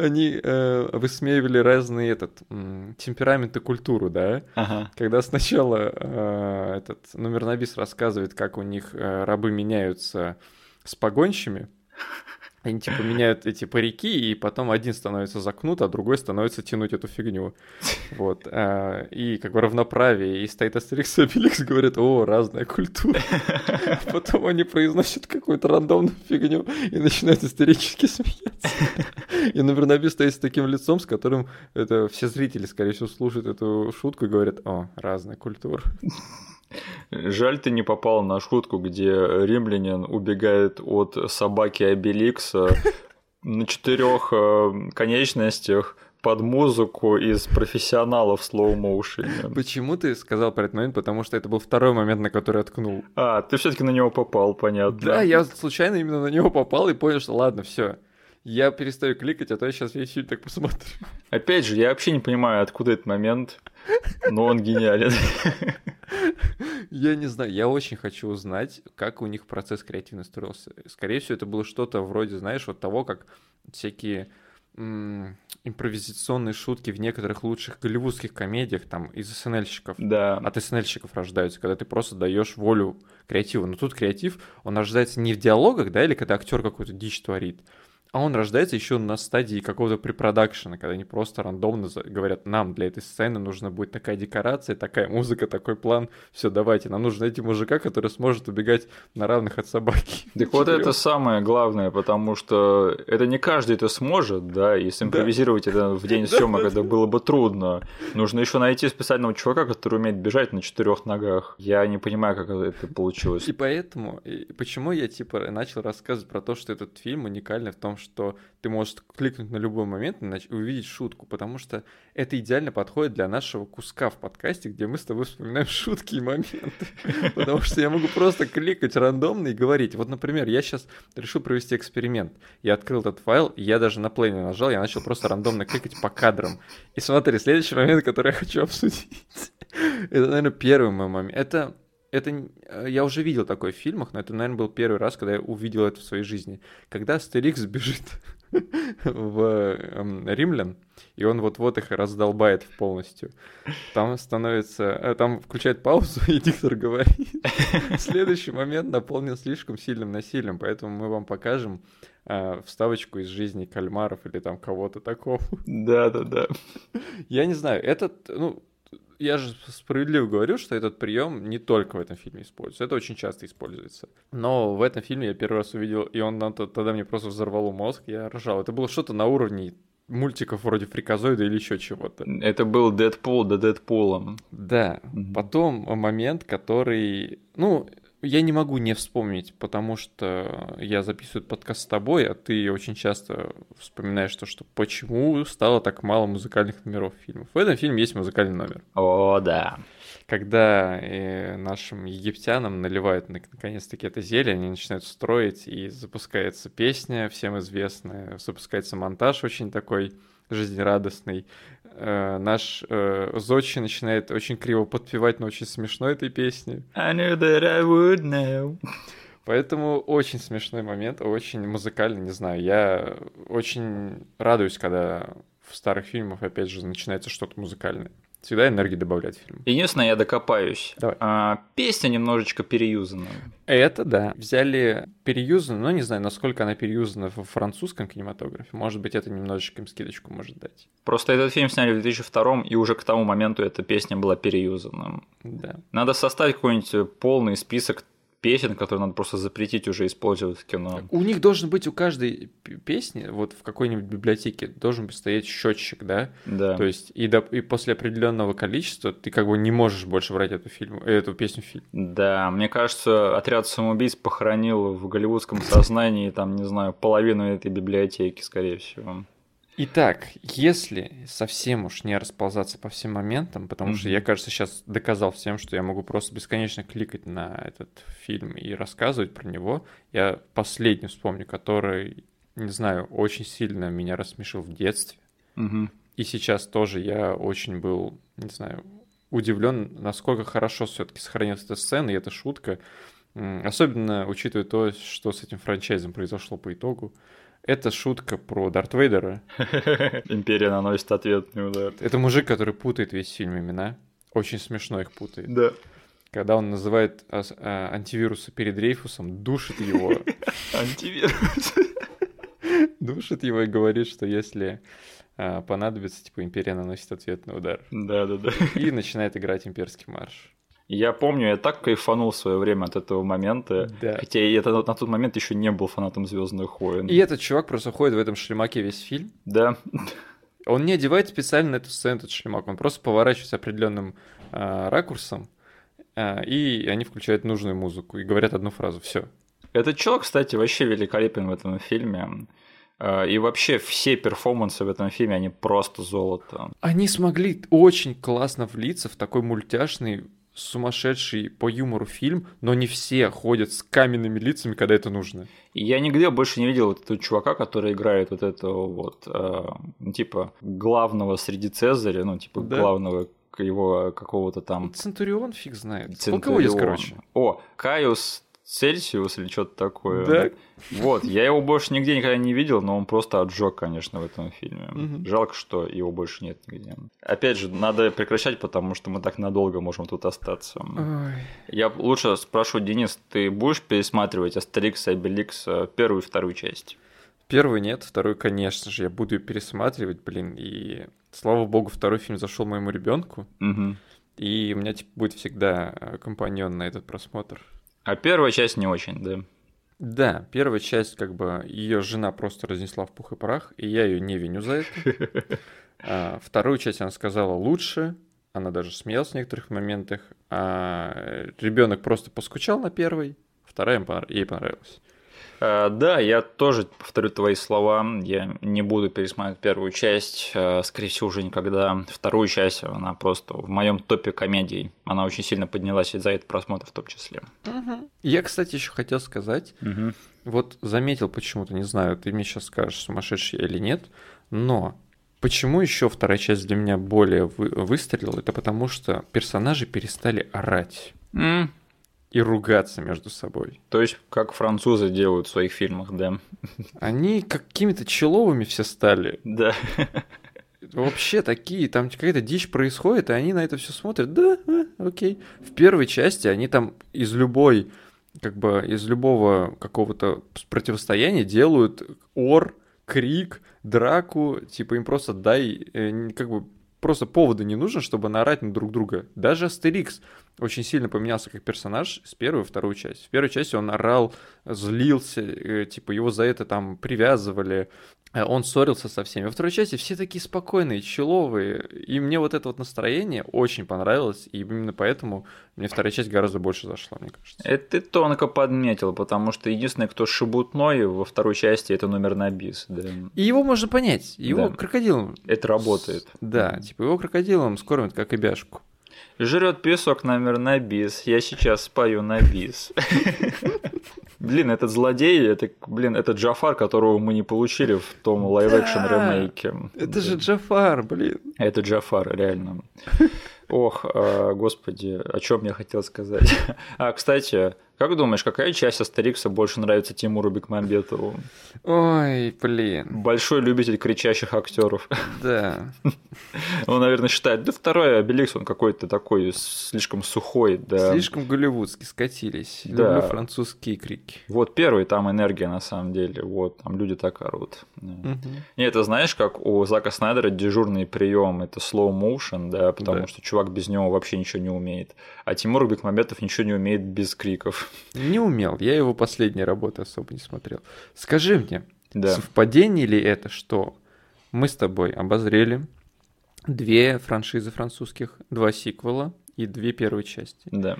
они э, высмеивали разные этот, темперамент и культуру, да, ага. когда сначала э, этот номернобис рассказывает, как у них э, рабы меняются с погонщами, они типа меняют эти парики, и потом один становится закнут, а другой становится тянуть эту фигню. Вот. А, и как бы равноправие. И стоит Астерикс и Обеликс говорит, о, разная культура. Потом они произносят какую-то рандомную фигню и начинают истерически смеяться. И Наверноби стоит с таким лицом, с которым это все зрители, скорее всего, слушают эту шутку и говорят, о, разная культура. Жаль, ты не попал на шутку, где римлянин убегает от собаки Обеликса на четырех э, конечностях под музыку из профессионалов motion. Почему ты сказал про этот момент? Потому что это был второй момент, на который я ткнул. А, ты все-таки на него попал, понятно. Да, я случайно именно на него попал и понял, что ладно, все. Я перестаю кликать, а то я сейчас весь фильм так посмотрю. Опять же, я вообще не понимаю, откуда этот момент. Но он гениален. Я не знаю, я очень хочу узнать, как у них процесс креативно строился. Скорее всего, это было что-то вроде, знаешь, вот того, как всякие импровизационные шутки в некоторых лучших голливудских комедиях там из СНЛщиков. Да. От СНЛщиков рождаются, когда ты просто даешь волю креативу. Но тут креатив, он рождается не в диалогах, да, или когда актер какую-то дичь творит, а он рождается еще на стадии какого-то препродакшена, когда они просто рандомно говорят, нам для этой сцены нужна будет такая декорация, такая музыка, такой план. Все, давайте, нам нужно найти мужика, который сможет убегать на равных от собаки. Так вот это самое главное, потому что это не каждый это сможет, да, и симпровизировать да. это в день съемок это было бы трудно. Нужно еще найти специального чувака, который умеет бежать на четырех ногах. Я не понимаю, как это получилось. И поэтому, и почему я типа начал рассказывать про то, что этот фильм уникальный в том, что ты можешь кликнуть на любой момент и увидеть шутку, потому что это идеально подходит для нашего куска в подкасте, где мы с тобой вспоминаем шутки и моменты. Потому что я могу просто кликать рандомно и говорить. Вот, например, я сейчас решил провести эксперимент. Я открыл этот файл, я даже на плей не нажал, я начал просто рандомно кликать по кадрам. И смотри, следующий момент, который я хочу обсудить. Это, наверное, первый мой момент. Это это э, я уже видел такой в фильмах, но это, наверное, был первый раз, когда я увидел это в своей жизни. Когда Астерикс бежит в эм, римлян, и он вот-вот их раздолбает полностью. Там становится... Э, там включает паузу, и диктор говорит. Следующий момент наполнен слишком сильным насилием, поэтому мы вам покажем э, вставочку из жизни кальмаров или там кого-то такого. Да-да-да. Я не знаю, этот... Ну, я же справедливо говорю, что этот прием не только в этом фильме используется, это очень часто используется. Но в этом фильме я первый раз увидел, и он тогда мне просто взорвал мозг, я ржал. Это было что-то на уровне мультиков вроде Фриказоида или еще чего-то. Это был Дэдпул да Дэдпулом. Да. Mm-hmm. Потом момент, который... Ну, я не могу не вспомнить, потому что я записываю подкаст с тобой, а ты очень часто вспоминаешь то, что почему стало так мало музыкальных номеров фильмов. В этом фильме есть музыкальный номер. О, да. Когда э, нашим египтянам наливают наконец-таки это зелье, они начинают строить, и запускается песня, всем известная, запускается монтаж очень такой жизнерадостный. Э, наш э, Зодчи начинает очень криво подпевать, но очень смешно этой песни. I knew that I would know. Поэтому очень смешной момент, очень музыкальный, не знаю. Я очень радуюсь, когда в старых фильмах, опять же, начинается что-то музыкальное. Всегда энергии добавлять в фильм. Единственное, я докопаюсь. Давай. А, песня немножечко переюзана. Это да. Взяли переюзанную, но не знаю, насколько она переюзана в французском кинематографе. Может быть, это немножечко им скидочку может дать. Просто этот фильм сняли в 2002 и уже к тому моменту эта песня была переюзана. Да. Надо составить какой-нибудь полный список песен, которые надо просто запретить уже использовать в кино. У них должен быть у каждой песни, вот в какой-нибудь библиотеке, должен стоять счетчик, да? Да. То есть и, до, и после определенного количества ты как бы не можешь больше брать эту, фильм, эту песню в фильм. Да, мне кажется, отряд самоубийц похоронил в голливудском сознании, там, не знаю, половину этой библиотеки, скорее всего. Итак, если совсем уж не расползаться по всем моментам, потому mm-hmm. что я, кажется, сейчас доказал всем, что я могу просто бесконечно кликать на этот фильм и рассказывать про него, я последний вспомню, который, не знаю, очень сильно меня рассмешил в детстве. Mm-hmm. И сейчас тоже я очень был, не знаю, удивлен, насколько хорошо все-таки сохранилась эта сцена и эта шутка. Особенно учитывая то, что с этим франчайзом произошло по итогу. Это шутка про Дарт Вейдера. Империя наносит ответный удар. Это мужик, который путает весь фильм имена. Очень смешно их путает. Да. Когда он называет а, а, антивируса перед Рейфусом, душит его. Антивирус. Душит его и говорит, что если а, понадобится, типа, Империя наносит ответный удар. Да, да, да. И начинает играть имперский марш. Я помню, я так кайфанул в свое время от этого момента. Да. Хотя я на тот момент еще не был фанатом Звездных войн. И этот чувак просто ходит в этом шлемаке весь фильм. Да. Он не одевает специально на эту сцену этот шлемак, он просто поворачивается определенным э, ракурсом, э, и они включают нужную музыку и говорят одну фразу. Все. Этот чувак, кстати, вообще великолепен в этом фильме. И вообще все перформансы в этом фильме, они просто золото. Они смогли очень классно влиться в такой мультяшный сумасшедший по юмору фильм, но не все ходят с каменными лицами, когда это нужно. Я нигде больше не видел вот этого чувака, который играет вот этого вот, э, типа, главного среди Цезаря, ну, типа, да. главного его какого-то там... Центурион фиг знает. Центурион. Полководец, короче. О, Кaius Цельсиус или что-то такое. Да. Вот, я его больше нигде никогда не видел, но он просто отжег, конечно, в этом фильме. Мгм. Жалко, что его больше нет нигде. Опять же, надо прекращать, потому что мы так надолго можем тут остаться. Ой. Я лучше спрошу, Денис, ты будешь пересматривать Астерикс и Обеликс э, первую и вторую часть? Первый нет, второй, конечно же, я буду ее пересматривать, блин, и слава богу, второй фильм зашел моему ребенку, Мгм. и у меня типа, будет всегда э, компаньон на этот просмотр. А первая часть не очень, да? Да, первая часть, как бы, ее жена просто разнесла в пух и прах, и я ее не виню за это. А, вторую часть она сказала лучше, она даже смеялась в некоторых моментах, а ребенок просто поскучал на первой, вторая ей понравилась. Э, Да, я тоже повторю твои слова. Я не буду пересматривать первую часть, э, скорее всего, уже никогда. Вторую часть, она просто в моем топе комедий. Она очень сильно поднялась из-за этого просмотра в том числе. Я, кстати, еще хотел сказать, вот заметил почему-то, не знаю, ты мне сейчас скажешь, сумасшедший я или нет, но почему еще вторая часть для меня более вы- выстрелила, это потому что персонажи перестали орать М, и ругаться между собой. То есть, как французы делают в своих фильмах, да. Они какими-то человыми все стали. Да. Вообще такие, там какая-то дичь происходит, и они на это все смотрят. Да, а, окей. В первой части они там из любой, как бы из любого какого-то противостояния делают ор, крик, драку. Типа им просто дай, э, как бы просто повода не нужно, чтобы наорать на друг друга. Даже Астерикс очень сильно поменялся как персонаж с первой во вторую часть. В первой части он орал, злился, э, типа его за это там привязывали, э, он ссорился со всеми. Во второй части все такие спокойные, человые, и мне вот это вот настроение очень понравилось, и именно поэтому мне вторая часть гораздо больше зашла, мне кажется. Это ты тонко подметил, потому что единственный, кто шебутной во второй части, это Номернабис. Да. И его можно понять, его Да. крокодилам. Это работает. Да, типа его крокодилам скормят как и бяшку. Жрет песок Номернабис. Я сейчас спою на бис. Блин, этот злодей, это, блин, это Джафар, которого мы не получили в том live-action ремейке. Это же Джафар, блин. Это Джафар, реально. Ох, а, господи, о чем я хотел сказать. А, кстати, как думаешь, какая часть Астерикса больше нравится Тимуру Бекмамбетову? Ой, блин. Большой любитель кричащих актеров. Да. Он, наверное, считает, да второй Обеликс, он какой-то такой слишком сухой, да. Слишком голливудски скатились. Да. Люблю французские крики. Вот первый, там энергия на самом деле, вот, там люди так орут. Мгм. Не, это знаешь, как у Зака Снайдера дежурный прием, это slow motion, да, потому Да. что чувак без него вообще ничего не умеет. А Тимур Бекмамбетов ничего не умеет без криков. Не умел. Я его последние работы особо не смотрел. Скажи мне, Да. совпадение ли это, что мы с тобой обозрели две франшизы французских, два сиквела и две первые части. Да.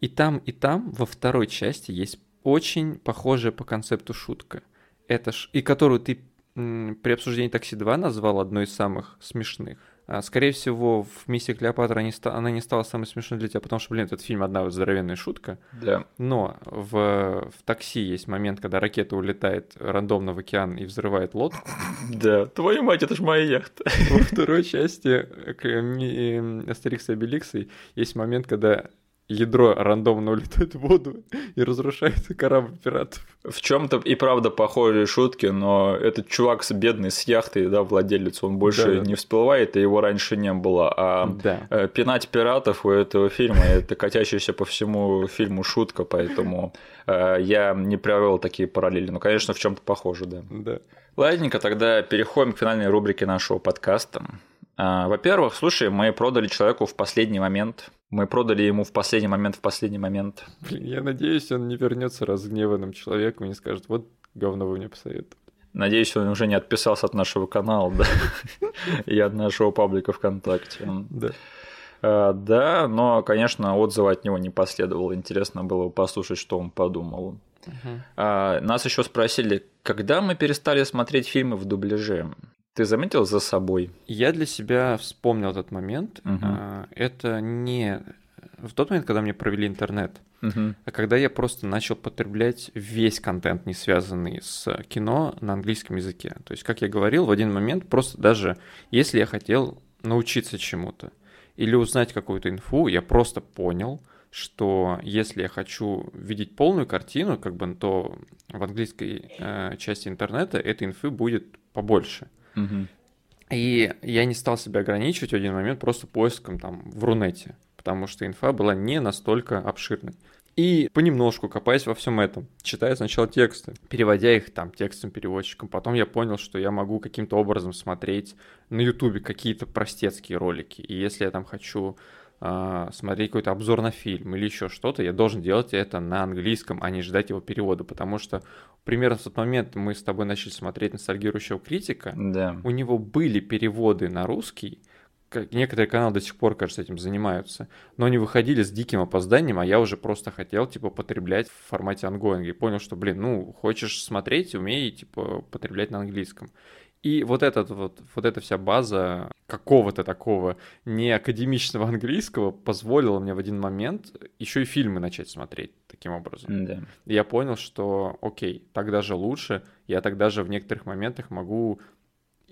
И там, и там во второй части есть очень похожая по концепту шутка. Это ж... И которую ты при обсуждении «Такси 2» назвал одной из самых смешных. А, Скорее всего, в «Миссии Клеопатра» не ста- она не стала самой смешной для тебя, потому что, блин, этот фильм одна вот здоровенная шутка. Да. Но в, в такси есть момент, когда ракета улетает рандомно в океан и взрывает лодку. Да. Твою мать, это ж моя яхта. Во второй части э, Астерикса и Обеликса есть момент, когда ядро рандомно улетает в воду и разрушается корабль пиратов. В чем-то и правда похожие шутки, но этот чувак с бедный с яхтой, да, владелец, он больше Да-да-да. не всплывает, и его раньше не было. А Да. э, пинать пиратов у этого фильма это катящаяся по всему фильму шутка, поэтому э, я не провел такие параллели. Но, конечно, в чем-то похоже, да. Да. Ладненько, тогда переходим к финальной рубрике нашего подкаста. А, Во-первых, слушай, мы продали человеку в последний момент. Мы продали ему в последний момент, в последний момент. Блин, я надеюсь, он не вернется разгневанным человеком и не скажет, вот говно вы мне посоветовали. Надеюсь, он уже не отписался от нашего канала, да, и от нашего паблика ВКонтакте. Да. А, Да, но, конечно, отзыва от него не последовало. Интересно было бы послушать, что он подумал. А, Нас еще спросили, когда мы перестали смотреть фильмы в дубляже. Ты заметил за собой? Я для себя вспомнил этот момент. А, Это не в тот момент, когда мне провели интернет, Мгм. а когда я просто начал потреблять весь контент, не связанный с кино, на английском языке. То есть, как я говорил, в один момент просто даже если я хотел научиться чему-то, или узнать какую-то инфу, я просто понял, что если я хочу видеть полную картину, как бы, то в английской э, части интернета этой инфы будет побольше. Мгм. И я не стал себя ограничивать в один момент просто поиском там в Рунете, потому что инфа была не настолько обширной. И понемножку копаясь во всем этом, читая сначала тексты, переводя их там текстом-переводчиком, потом я понял, что я могу каким-то образом смотреть на Ютубе какие-то простецкие ролики. И если я там хочу смотреть какой-то обзор на фильм или еще что-то, я должен делать это на английском, а не ждать его перевода, потому что примерно в тот момент мы с тобой начали смотреть ностальгирующего критика, Да. у него были переводы на русский, как- некоторые каналы до сих пор, кажется, этим занимаются, но они выходили с диким опозданием, а я уже просто хотел, типа, потреблять в формате ангоинга, и понял, что, блин, ну, хочешь смотреть, умей, типа, потреблять на английском. И вот, этот, вот, вот эта вся база какого-то такого неакадемичного английского позволила мне в один момент еще и фильмы начать смотреть таким образом. Да. И я понял, что окей, так даже лучше, я тогда же в некоторых моментах могу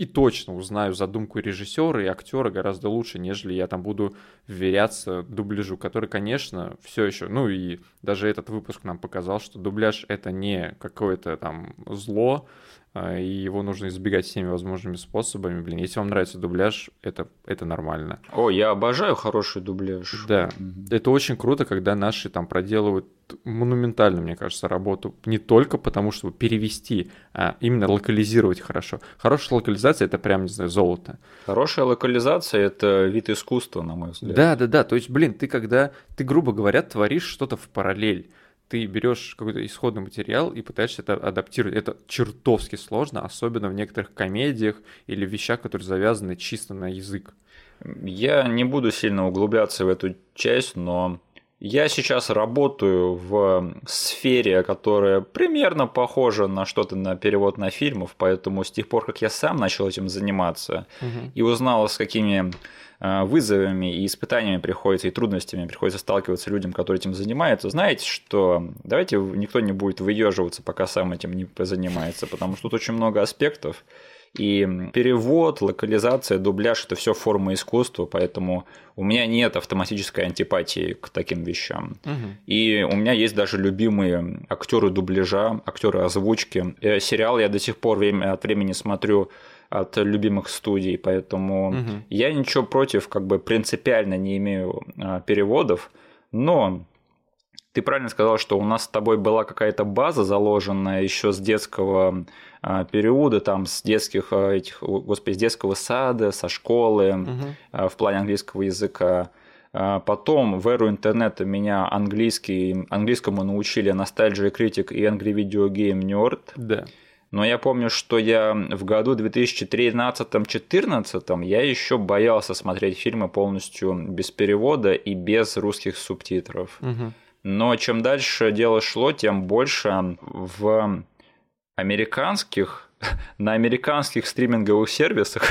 и точно узнаю задумку режиссера и актера гораздо лучше, нежели я там буду вверяться дубляжу, который, конечно, все еще, ну и даже этот выпуск нам показал, что дубляж это не какое-то там зло, и его нужно избегать всеми возможными способами. Блин, если вам нравится дубляж, это, это нормально. О, я обожаю хороший дубляж. Да, Мгм. это очень круто, когда наши там проделывают монументальную, мне кажется, работу. Не только потому, чтобы перевести, а именно локализировать хорошо. Хорошая локализация это прям, не знаю, золото. Хорошая локализация это вид искусства, на мой взгляд. Да, да, да. То есть, блин, ты когда, ты, грубо говоря, творишь что-то в параллель. Ты берешь какой-то исходный материал и пытаешься это адаптировать. Это чертовски сложно, особенно в некоторых комедиях или вещах, которые завязаны чисто на язык. Я не буду сильно углубляться в эту часть, но я сейчас работаю в сфере, которая примерно похожа на что-то на перевод на фильмов, поэтому с тех пор, как я сам начал этим заниматься и узнал, с какими э, вызовами и испытаниями приходится, и трудностями приходится сталкиваться людям, которые этим занимаются, знаете, что? Давайте никто не будет выеживаться, пока сам этим не занимается, потому что тут очень много аспектов, и перевод, локализация, дубляж – это все форма искусства, поэтому у меня нет автоматической антипатии к таким вещам. Мгм. И у меня есть даже любимые актеры дубляжа, актеры озвучки. Э, Сериал я до сих пор время от времени смотрю от любимых студий, поэтому Мгм. я ничего против, как бы принципиально не имею а, переводов, но ты правильно сказал, что у нас с тобой была какая-то база заложенная еще с детского а, периода, там с детских а, этих, господи, с детского сада, со школы а, в плане английского языка. Потом в эру интернета меня английский, английскому научили Nostalgia Critic и Angry Video Game Nerd. Да. Но я помню, что я в году 2013-2014 я еще боялся смотреть фильмы полностью без перевода и без русских субтитров. Мгм. Но чем дальше дело шло, тем больше в американских на американских стриминговых сервисах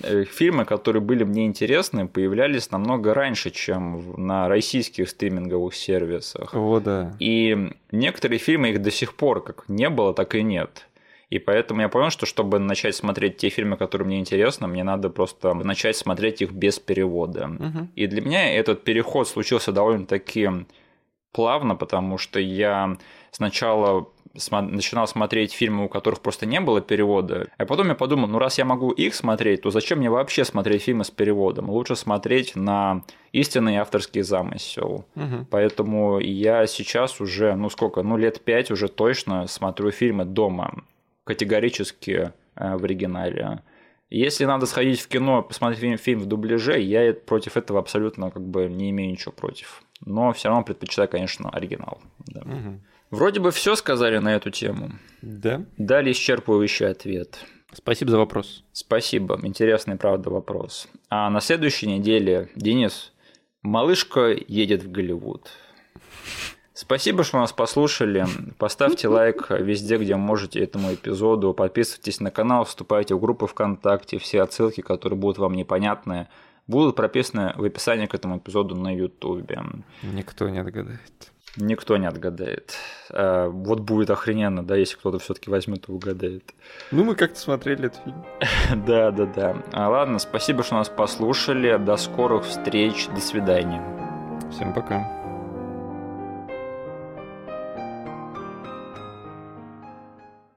фильмы, которые были мне интересны, появлялись намного раньше, чем на российских стриминговых сервисах. О, да. И некоторые фильмы их до сих пор как не было, так и нет. И поэтому я понял, что чтобы начать смотреть те фильмы, которые мне интересны, мне надо просто начать смотреть их без перевода. Мгм. И для меня этот переход случился довольно-таки плавно, потому что я сначала начинал смотреть фильмы, у которых просто не было перевода, а потом я подумал, ну раз я могу их смотреть, то зачем мне вообще смотреть фильмы с переводом? Лучше смотреть на истинный авторский замысел. Мгм. Поэтому я сейчас уже, ну сколько, ну лет пять уже точно смотрю фильмы дома, категорически э, в оригинале. Если надо сходить в кино, посмотреть фильм, фильм в дубляже, я против этого абсолютно как бы не имею ничего против. Но все равно предпочитаю, конечно, оригинал. да. Мгм. Вроде бы все сказали на эту тему. Да. Дали исчерпывающий ответ. Спасибо за вопрос. Спасибо, интересный, правда, вопрос. А на следующей неделе, Денис, малышка едет в Голливуд. Спасибо, что нас послушали. Поставьте лайк везде, где можете этому эпизоду. Подписывайтесь на канал, вступайте в группу ВКонтакте. Все отсылки, которые будут вам непонятны, будут прописаны в описании к этому эпизоду на Ютубе. Никто не отгадает. Никто не отгадает. А, вот будет охрененно, да, если кто-то все-таки возьмет и угадает. Ну, мы как-то смотрели этот фильм. Да, да, да. А, ладно, спасибо, что нас послушали. До скорых встреч. До свидания. Всем пока.